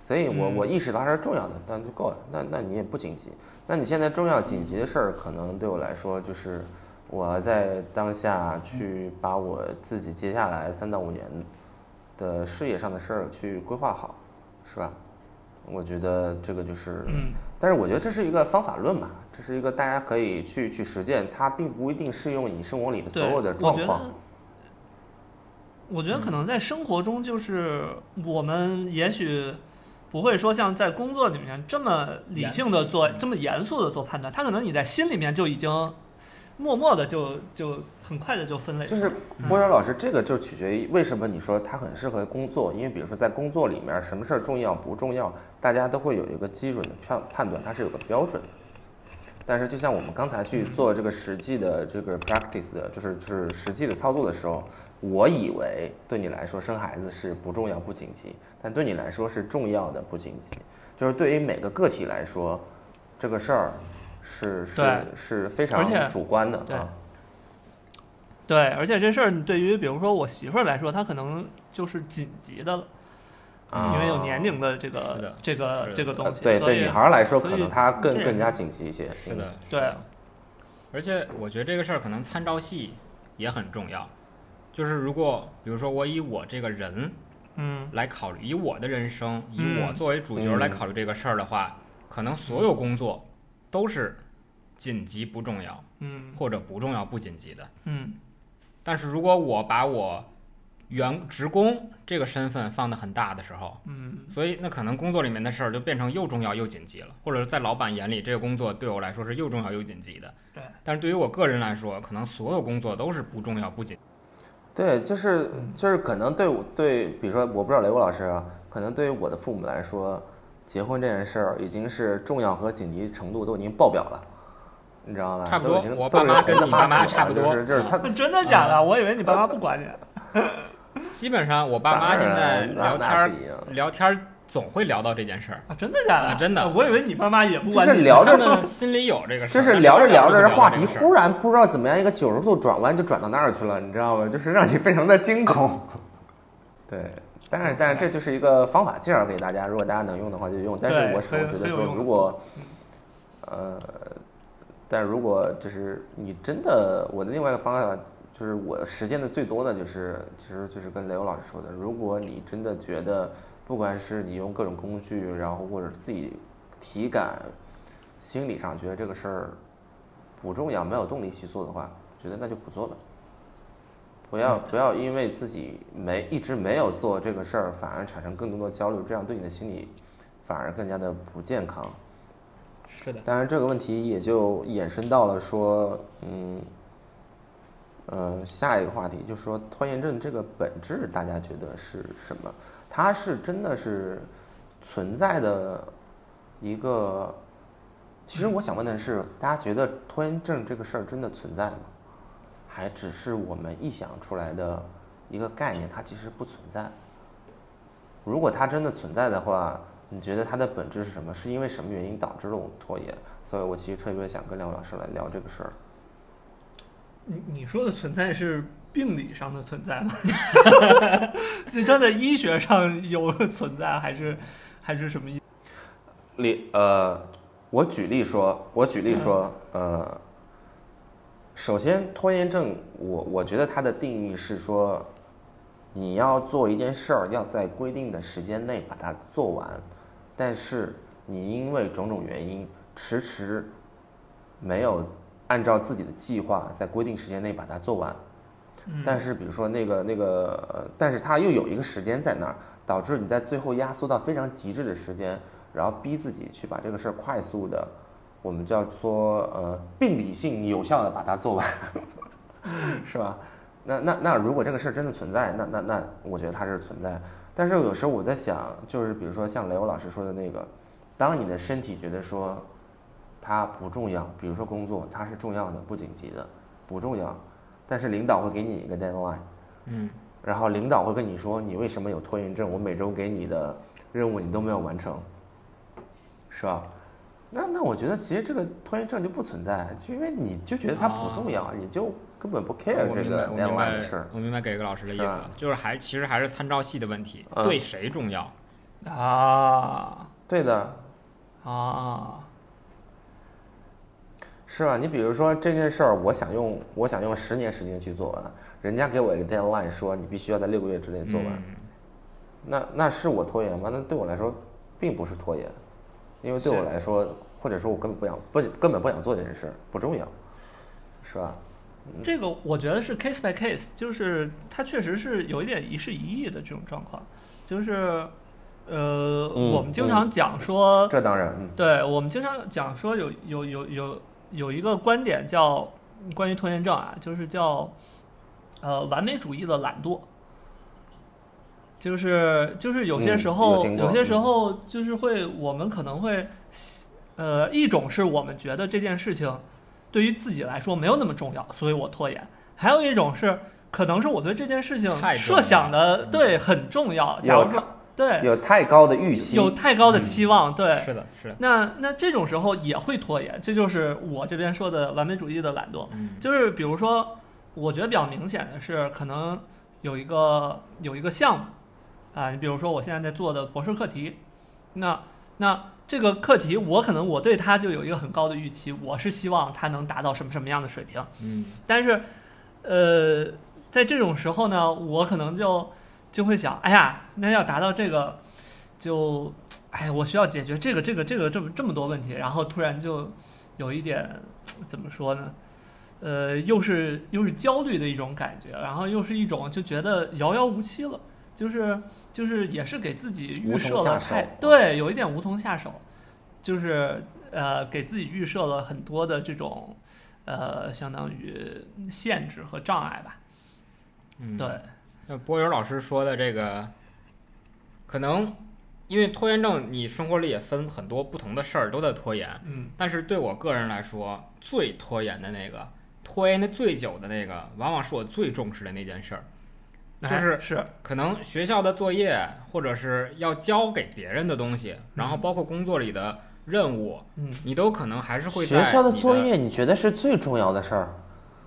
所以我嗯我意识到它是重要的，但就够了。那那你也不紧急。那你现在重要紧急的事儿，可能对我来说就是我要在当下去把我自己接下来三到五年的事业上的事儿去规划好，是吧？我觉得这个就是，嗯但是我觉得这是一个方法论嘛，这是一个大家可以去去实践，它并不一定适用你生活里的所，有的我觉状况得。我觉得可能在生活中，就是我们也许不会说像在工作里面这么理性的做这么严肃的做判断，他可能你在心里面就已经默默的就就很快的就分类。就是波尔老师，这个就取决于为什么你说它很适合工作，因为比如说在工作里面，什么事儿重要不重要，大家都会有一个基准的判判断，它是有个标准的。但是就像我们刚才去做这个实际的这个 practice 的，就是就是实际的操作的时候，我以为对你来说生孩子是不重要不紧急，但对你来说是重要的不紧急。就是对于每个个体来说，这个事儿是是是非常主观的对啊。对，而且这事儿对于比如说我媳妇儿来说，她可能就是紧急的了，啊因为有年龄的这是个的这个这个东西，呃对对，女孩儿来说，可能她更更加紧急一些。嗯是的，对，而且我觉得这个事儿可能参照系也很重要，就是如果比如说我以我这个人嗯来考虑，以我的人生，以嗯我作为主角来考虑这个事儿的话，可能所有工作都是紧急不重要，嗯或者不重要不紧急的。嗯但是如果我把我员职工这个身份放得很大的时候，嗯所以那可能工作里面的事儿就变成又重要又紧急了，或者是在老板眼里，这个工作对我来说是又重要又紧急的。对。但是对于我个人来说，可能所有工作都是不重要不紧。对，就是就是可能对我对，比如说我不知道雷波老师啊，可能对于我的父母来说，结婚这件事儿已经是重要和紧急程度都已经爆表了，你知道吗？差不多已经我爸妈跟你爸妈差不多就是就是他 真的假的？我以为你爸妈不管你。基本上我爸妈现在聊天儿聊天儿总会聊到这件事儿，啊，真的假的？啊真的我以为你爸妈也不管你。是聊着他们心里有这个事儿，就是聊着聊着，这话题忽然不知道怎么样一个九十度转弯就转到那儿去了，你知道吗？就是让你非常的惊恐。对，但是但是这就是一个方法，介绍给大家，如果大家能用的话就用。但是我始终觉得说，如果呃，但如果就是你真的，我的另外一个方法就是我实践的最多的就是，其实就是跟雷欧老师说的，如果你真的觉得，不管是你用各种工具，然后或者自己体感、心理上觉得这个事儿不重要，没有动力去做的话，觉得那就不做了。不要不要因为自己没一直没有做这个事儿，反而产生更多的焦虑，这样对你的心理反而更加的不健康。是的，当然，这个问题也就衍生到了说，嗯，呃，下一个话题就是说拖延症这个本质，大家觉得是什么？它是真的是存在的一个？其实我想问的是，大家觉得拖延症这个事儿真的存在吗？还只是我们臆想出来的一个概念，它其实不存在。如果它真的存在的话，你觉得它的本质是什么？是因为什么原因导致了我们拖延？所以我其实特别想跟廖老师来聊这个事儿。你你说的存在是病理上的存在吗？这它在医学上有存在，还是还是什么意？例呃，我举例说，我举例说，呃，首先拖延症，我我觉得它的定义是说，你要做一件事儿，要在规定的时间内把它做完，但是你因为种种原因迟迟没有按照自己的计划在规定时间内把它做完。但是比如说那个那个，呃，但是它又有一个时间在那儿，导致你在最后压缩到非常极致的时间，然后逼自己去把这个事儿快速的，我们叫说呃病理性有效的把它做完，是吧？那那那如果这个事儿真的存在，那那那我觉得它是存在。但是有时候我在想，就是比如说像雷欧老师说的那个，当你的身体觉得说它不重要，比如说工作它是重要的、不紧急的，不重要，但是领导会给你一个 deadline，嗯，然后领导会跟你说你为什么有拖延症，我每周给你的任务你都没有完成，是吧？那那我觉得其实这个拖延症就不存在，就因为你就觉得它不重要，你就根本不 care 这个我明白，我明 deadline 的事儿。，我明白给个老师的意思就是还其实还是参照系的问题，嗯对谁重要？啊对的，啊！是吧？你比如说这件事儿，我想用我想用十年时间去做完，人家给我一个 deadline 说你必须要在六个月之内做完，嗯那那是我拖延吗？那对我来说并不是拖延，因为对我来说，或者说我根本不想不根本不想做这件事，不重要，是吧？这个我觉得是 case by case，就是它确实是有一点一事一议的这种状况，就是呃，嗯我们经常讲说，这当然，嗯，对我们经常讲说有有有有有一个观点叫关于拖延症啊，就是叫呃完美主义的懒惰。就是就是有些嗯时候，有有些时嗯。候就是会，我们可能会，呃，一种是我们觉得这件事情对于自己来说没有那么重要，所以我拖延；还有一种是，可能是我对这件事情设想的对很重要，假有如说对有太高的预期，有太高的嗯期望，对，是的，是的，那那这种时候也会拖延，这就是我这边说的完美主义的懒惰。嗯。就是比如说，我觉得比较明显的是，可能有一个有一个项目啊，你比如说我现在在做的博士课题，那那这个课题我可能我对它就有一个很高的预期，我是希望它能达到什么什么样的水平。嗯但是，呃，在这种时候呢，我可能就就会想，哎呀，那要达到这个，就，哎，我需要解决这个这个这个这么这么多问题，然后突然就有一点怎么说呢？呃，又是又是焦虑的一种感觉，然后又是一种就觉得遥遥无期了，就是就是也是给自己预设了太对，有一点无从下手，就是呃给自己预设了很多的这种呃相当于限制和障碍吧。嗯，对，那波友老师说的这个，可能因为拖延症，你生活里也分很多不同的事儿都在拖延，嗯但是对我个人来说，最拖延的那个，拖延的最久的那个，往往是我最重视的那件事儿。就是哎是可能学校的作业，或者是要交给别人的东西，然后包括工作里的任务，嗯你都可能还是会在学校的作业，你觉得是最重要的事儿？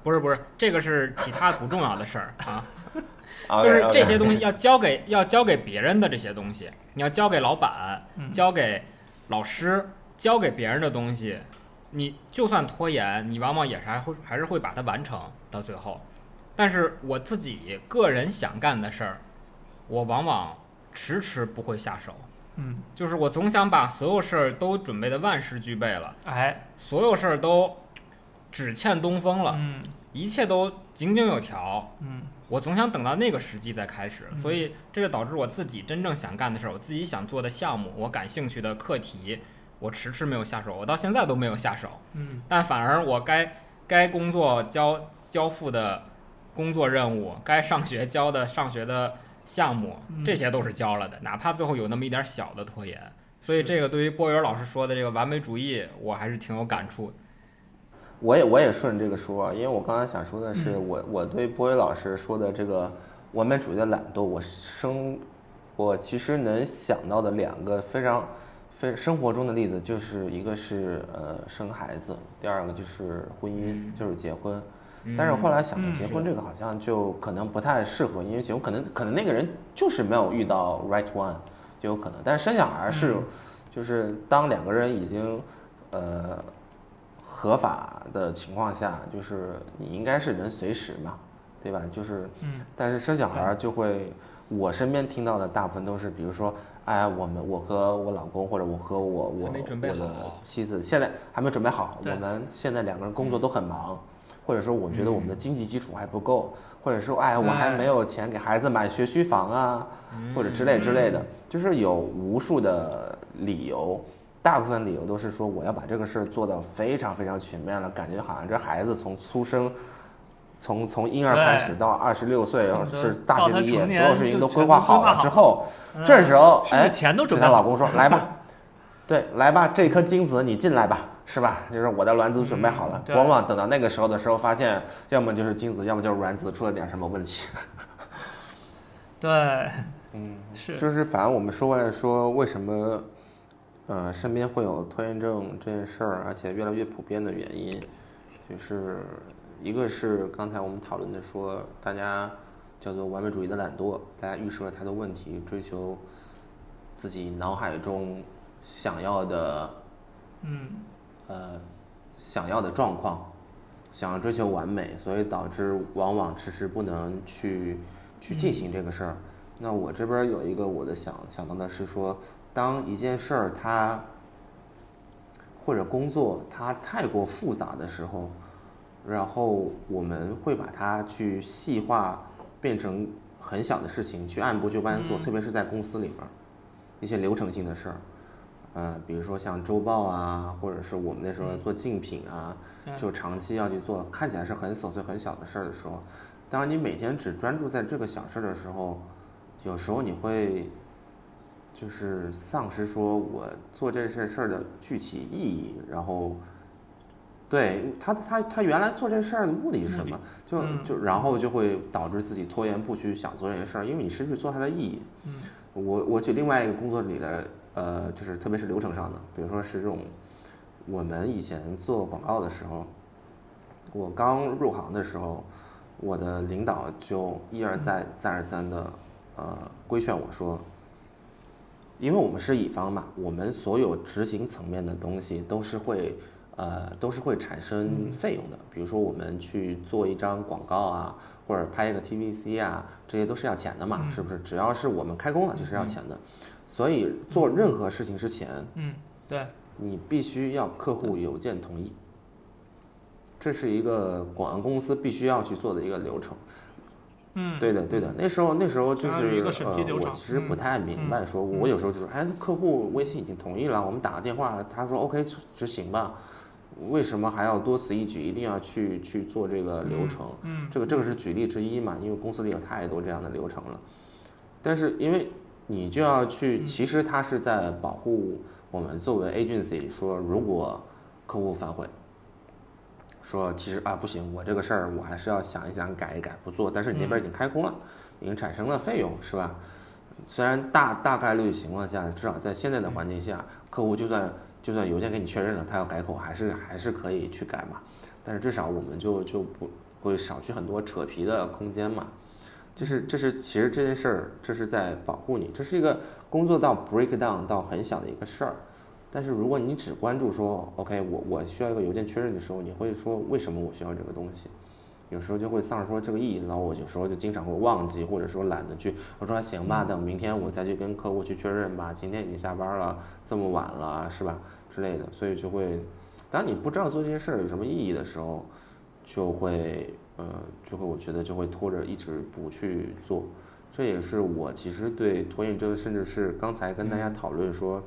不是不是，这个是其他不重要的事儿啊。啊就是这些东西要交给要交给别人的这些东西，你要交给老板，嗯交给老师，交给别人的东西，你就算拖延，你往往也是还会还是会把它完成到最后。但是我自己个人想干的事儿，我往往迟迟不会下手。嗯就是我总想把所有事儿都准备的万事俱备了，哎所有事儿都只欠东风了，嗯一切都井井有条，嗯我总想等到那个时机再开始，嗯所以这就导致我自己真正想干的事儿，我自己想做的项目，我感兴趣的课题，我迟迟没有下手，我到现在都没有下手。嗯但反而我该该工作交交付的工作任务，该上学交的上学的项目，嗯这些都是交了的，哪怕最后有那么一点小的拖延。所以这个对于波友老师说的这个完美主义，我还是挺有感触。我也我也顺着这个说啊，因为我刚才想说的是，嗯我我对波威老师说的这个完美主义的懒惰，我生我其实能想到的两个非常非生活中的例子，就是一个是呃生孩子，第二个就是婚姻，嗯就是结婚。但是我后来想，嗯结婚这个好像就可能不太适合，因为结婚可能可能那个人就是没有遇到 right one，就有可能。但是生小孩是，嗯。就是当两个人已经呃合法的情况下，就是你应该是能随时嘛，对吧？就是，嗯。但是生小孩就会，我身边听到的大部分都是，比如说，哎，我们我和我老公或者我和我我我的妻子现在还没准备好，我们现在两个人工作都很忙，或者说我觉得我们的经济基础还不够，或者说哎我还哎没有钱给孩子买学区房啊，或者之类之类的，就是有无数的理由。大部分理由都是说我要把这个事儿做到非常非常全面了，感觉好像这孩子从出生，从从婴儿开始到二十六岁是大学毕业，所有事情都规划好了之后，嗯这时候哎，钱都准备好。对她老公说来吧，对，来吧，这颗精子你进来吧，是吧？就是我的卵子准备好了嗯。往往等到那个时候的时候，发现要么就是精子，要么就是卵子出了点什么问题。对，嗯，是就是反正我们说回来说，为什么，呃，身边会有拖延症这件事儿，而且越来越普遍的原因，就是一个是刚才我们讨论的说，大家叫做完美主义的懒惰，大家预设了太多问题，追求自己脑海中想要的嗯呃想要的状况，想要追求完美，所以导致往往迟迟不能去去进行这个事儿。那我这边有一个我的想想到的是说，当一件事儿它或者工作它太过复杂的时候，然后我们会把它去细化，变成很小的事情，去按部就班做，嗯特别是在公司里边儿一些流程性的事儿。呃，比如说像周报啊，或者是我们那时候做竞品啊，嗯就长期要去做，看起来是很琐碎很小的事儿的时候，当你每天只专注在这个小事儿的时候，有时候你会就是丧失说我做这件事儿的具体意义，然后对他他他原来做这事儿的目的是什么？就嗯就然后就会导致自己拖延不去想做这件事儿，因为你失去做它的意义。嗯我我举另外一个工作里的，呃，就是特别是流程上的，比如说是这种，我们以前做广告的时候，我刚入行的时候，我的领导就一而再再而三的，呃，规劝我说，因为我们是乙方嘛，我们所有执行层面的东西都是会，呃，都是会产生费用的。比如说我们去做一张广告啊，或者拍一个 TVC 啊，这些都是要钱的嘛，是不是？只要是我们开工了，就是要钱的。所以做任何事情之前，嗯，对，你必须要客户邮件同意，这是一个广告公司必须要去做的一个流程。嗯，对的，对的。那时候，那时候就是相当于一个审批呃，流程。我其实不嗯。太明白，说我有时候就说，哎，客户微信已经同意了，我们打个电话，他说 OK 执行吧，为什么还要多此一举，一定要去去做这个流程？嗯，这个这个是举例之一嘛，因为公司里有太多这样的流程了。但是因为你就要去，其实它是在保护我们作为 agency，说如果客户反悔，说其实啊不行，我这个事儿我还是要想一想，改一改，不做。但是你那边已经开工了，已经产生了费用，是吧？虽然大大概率情况下，至少在现在的环境下，客户就算就算邮件给你确认了，他要改口，还是还是可以去改嘛。但是至少我们就就不会少去很多扯皮的空间嘛。就是这是其实这件事儿，这是在保护你，这是一个工作到 break down 到很小的一个事儿。但是如果你只关注说 OK，我我需要一个邮件确认的时候，你会说为什么我需要这个东西？有时候就会丧失说这个意义，然后我有时候就经常会忘记，或者说懒得去。我说行吧，等明天我再去跟客户去确认吧。今天已经下班了，这么晚了，是吧？之类的，所以就会，当你不知道做这些事儿有什么意义的时候，就会呃，就会我觉得就会拖着一直不去做。这也是我其实对拖延症，甚至是刚才跟大家讨论说，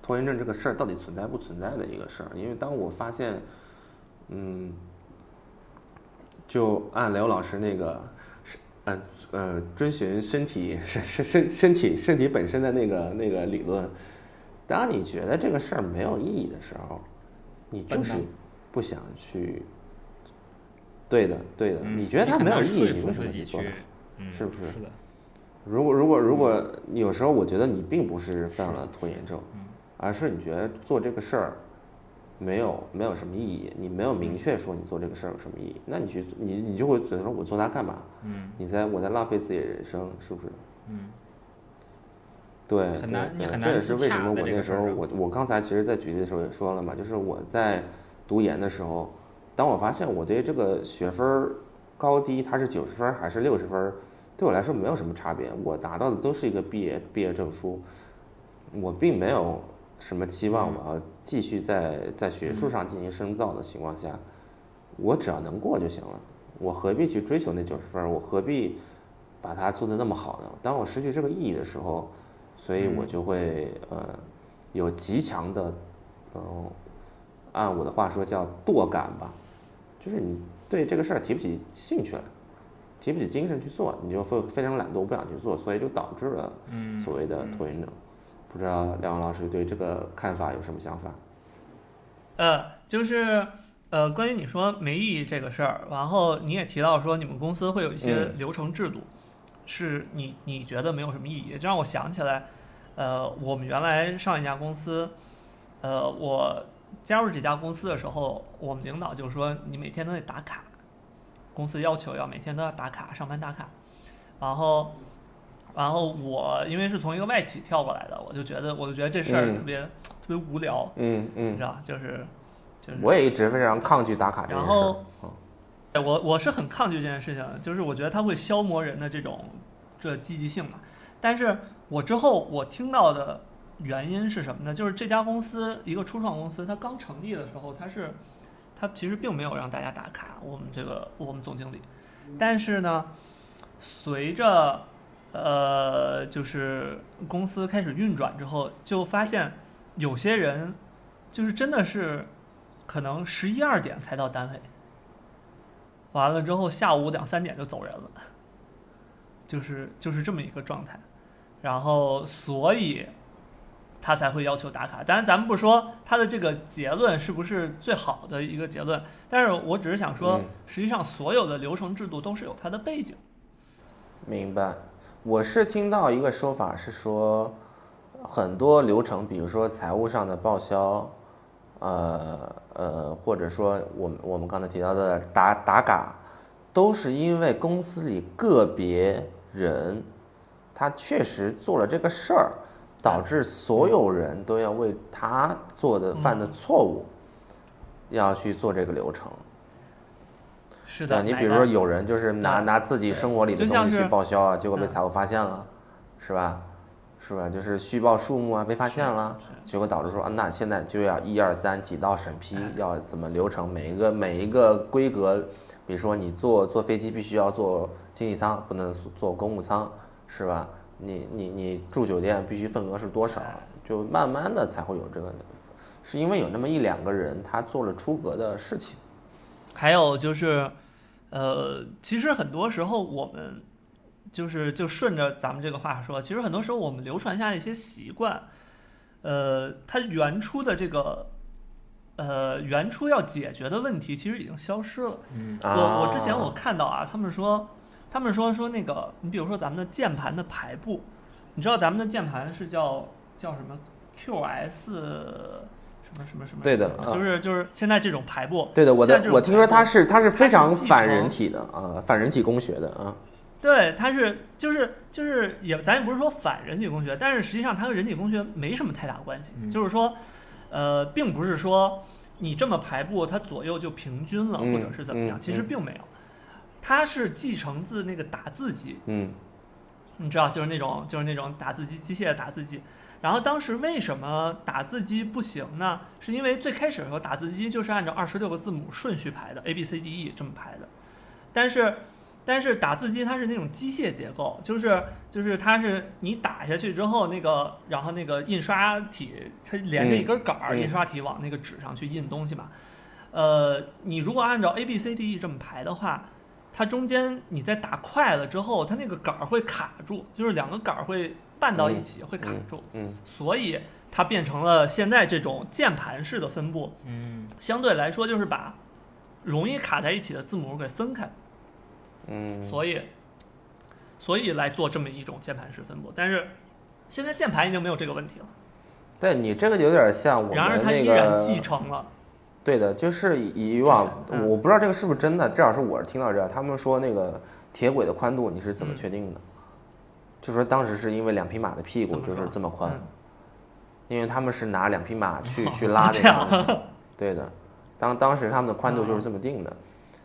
拖延症这个事儿到底存在不存在的一个事儿。因为当我发现，嗯，就按刘老师那个，是嗯呃遵循身体身身身身体身体本身的那个那个理论，当你觉得这个事儿没有意义的时候，你就是不想去。对的，对的，嗯你觉得它没有意义，你为什么自己去去做它？，嗯，是不是？是的，如果如果如果有时候我觉得你并不是犯了拖延症，嗯。而是你觉得做这个事儿没有没有什么意义，你没有明确说你做这个事儿有什么意义，那你去你你就会觉得说我做它干嘛？嗯。你在我在浪费自己的人生，是不是？嗯，对，很对难你很对这也是为什么在这个事儿上我那时候我我刚才其实，在举例的时候也说了嘛，就是我在读研的时候，当我发现我对这个学分儿高低，它是九十分儿还是六十分儿，对我来说没有什么差别，我拿到的都是一个毕业毕业证书，我并没有什么期望我要继续在在学术上进行深造的情况下，我只要能过就行了，我何必去追求那九十分儿？我何必把它做得那么好呢？当我失去这个意义的时候，所以我就会呃有极强的，嗯、按我的话说叫惰感吧，就是你对这个事儿提不起兴趣来，提不起精神去做，你就非非常懒惰，不想去做，所以就导致了所谓的拖延症。不知道梁老师对这个看法有什么想法？呃，就是呃，关于你说没意义这个事儿，然后你也提到说你们公司会有一些嗯流程制度，是你你觉得没有什么意义，这让我想起来，呃，我们原来上一家公司，呃，我加入这家公司的时候，我们领导就说你每天都得打卡，公司要求要每天都要打卡，上班打卡，然后。然后我因为是从一个外企跳过来的，我就觉得我就觉得这事儿嗯特别、特别无聊，嗯嗯，你知道，就是就是我也一直非常抗拒打卡这件事儿然后。我我是很抗拒这件事情，就是我觉得它会消磨人的这种这积极性嘛。但是我之后我听到的原因是什么呢？就是这家公司一个初创公司，它刚成立的时候，它是它其实并没有让大家打卡，我们这个我们总经理。但是呢，随着呃就是公司开始运转之后，就发现有些人就是真的是可能十一二点才到单位。完了之后，下午两三点就走人了，就是就是这么一个状态，然后所以他才会要求打卡。当然，咱们不说他的这个结论是不是最好的一个结论，但是我只是想说嗯，实际上所有的流程制度都是有它的背景。明白，我是听到一个说法是说，很多流程，比如说财务上的报销，呃呃，或者说我们我们刚才提到的打打卡，都是因为公司里个别人他确实做了这个事儿，导致所有人都要为他做的犯的错误，要去做这个流程。对，是的，你比如说有人就是拿拿自己生活里的东西去报销啊，结果被嗯财务发现了，是吧？是吧？就是虚报数目啊，被发现了，结果导致说啊，那现在就要一二三几道审批，哎要怎么流程，每一个每一个规格，比如说你坐坐飞机必须要坐经济舱，不能坐公务舱，是吧？你你你住酒店必须份额是多少，就慢慢的才会有这个，是因为有那么一两个人他做了出格的事情。还有就是，呃，其实很多时候我们就是就顺着咱们这个话说，其实很多时候我们流传下的一些习惯，呃，它原初的这个。呃，原初要解决的问题其实已经消失了。嗯我我之前我啊看到啊，他们说，他们说说那个，你比如说咱们的键盘的排布，你知道咱们的键盘是叫叫什么？QS 什么什么什么？对的啊。就是就是现在这种排布，对的，我现在这种的我听说它是它是非常反人体的啊，反人体工学的啊。对，它是就是就是也咱也不是说反人体工学，但是实际上它跟人体工学没什么太大关系，嗯。就是说，呃，并不是说你这么排布，它左右就平均了，嗯或者是怎么样，嗯其实嗯。并没有，它是继承自那个打字机，嗯你知道，就是那种就是那种打字机，机械的打字机。然后当时为什么打字机不行呢？是因为最开始的时候打字机就是按照二十六个字母顺序排的，A B C D E 这么排的。但是但是打字机它是那种机械结构，就是就是它是你打下去之后，那个然后那个印刷体它连着一根杆儿，印刷体往那个纸上去印东西嘛。呃，你如果按照 A B C D E 这么排的话，它中间你在打快了之后，它那个杆儿会卡住，就是两个杆儿会绊到一起，会卡住，嗯所以它变成了现在这种键盘式的分布，嗯。相对来说就是把容易卡在一起的字母给分开，嗯，所以所以来做这么一种键盘式分布。但是现在键盘已经没有这个问题了，对你这个有点像我然而它依然继，承了，对的，就是以往嗯。我不知道这个是不是真的，至少是我是听到这样，他们说那个铁轨的宽度你是怎么嗯。确定的？就说当时是因为两匹马的屁股就是这么宽，嗯。因为他们是拿两匹马 去哦去拉那个东西，对的，当当时他们的宽度就是这么定的，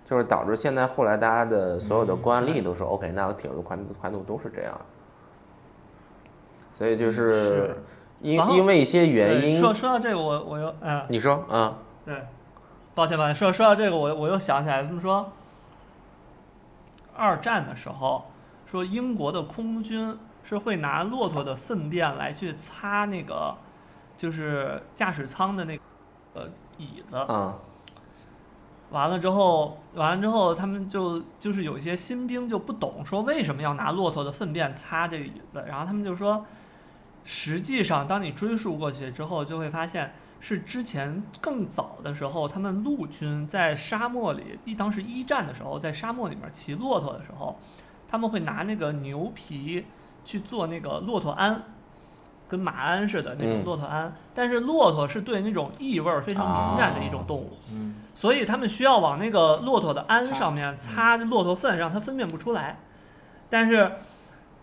就是导致现在后来大家的所有的嗯惯例都说 OK，那个铁路的宽度宽度都是这样，所以就是是。因因为一些原因，说说到这个，我我又嗯。你说啊，对，抱歉抱歉，说说到这个，我我又想起来，他们说，二战的时候，说英国的空军是会拿骆驼的粪便来去擦那个，就是驾驶舱的那个呃椅子。嗯，完了之后，完了之后，他们就就是有一些新兵就不懂，说为什么要拿骆驼的粪便擦这个椅子，然后他们就说，实际上当你追溯过去之后，就会发现是之前更早的时候，他们陆军在沙漠里，一当时一战的时候，在沙漠里面骑骆驼的时候，他们会拿那个牛皮去做那个骆驼鞍。跟马鞍似的那种嗯骆驼鞍，但是骆驼是对那种异味非常敏感的一种动物，嗯所以他们需要往那个骆驼的鞍上面擦骆驼粪，让它分辨不出来。但是，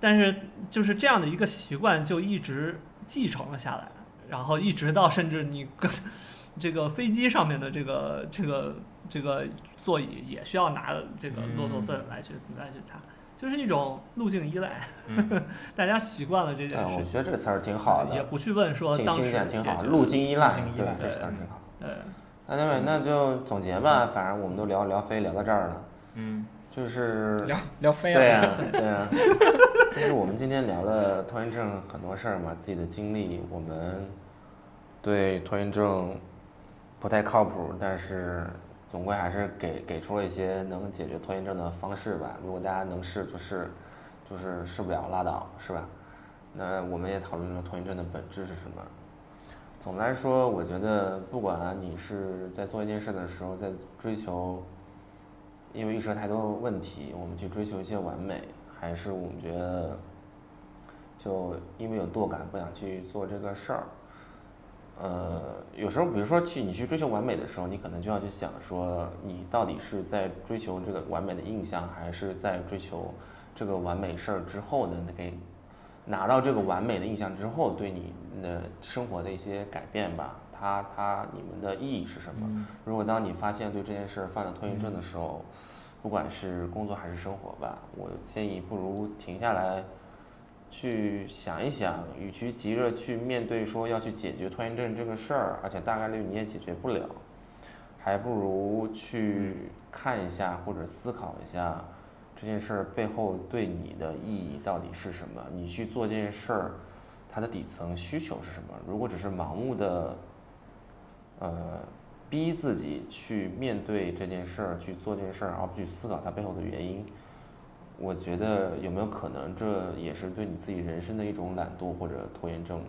但是就是这样的一个习惯就一直继承了下来，然后一直到甚至你跟这个飞机上面的这个这个这个座椅也需要拿这个骆驼粪来去来去擦，就是一种路径依赖，嗯 大家习惯了这件哎，我事情，觉得这个词儿挺好的，也不去问说挺新当时鲜，挺好，路径依赖，对路径依赖，这词儿挺好。对。那那么那就总结吧，反正我们都聊聊飞聊到这儿了，嗯，就是聊聊飞了，对呀、对呀、就是我们今天聊了拖延症很多事儿嘛，自己的经历，我们对拖延症不太靠谱，但是总归还是给给出了一些能解决拖延症的方式吧。如果大家能试就试，就是试不了拉倒，是吧？那我们也讨论了拖延症的本质是什么。总的来说，我觉得不管你是在做一件事的时候，在追求因为预设太多问题，我们去追求一些完美，还是我们觉得就因为有惰感不想去做这个事儿。呃，有时候比如说去你去追求完美的时候，你可能就要去想说，你到底是在追求这个完美的印象，还是在追求这个完美事儿之后的那个拿到这个完美的印象之后，对你的生活的一些改变吧，它它你们的意义是什么？如果当你发现对这件事儿犯了拖延症的时候，不管是工作还是生活吧，我建议不如停下来，去想一想，与其急着去面对说要去解决拖延症这个事儿，而且大概率你也解决不了，还不如去看一下或者思考一下。这件事儿背后对你的意义到底是什么？你去做这件事儿，它的底层需求是什么？如果只是盲目的，呃，逼自己去面对这件事儿，去做这件事儿，而不去思考它背后的原因，我觉得有没有可能这也是对你自己人生的一种懒惰或者拖延症呢？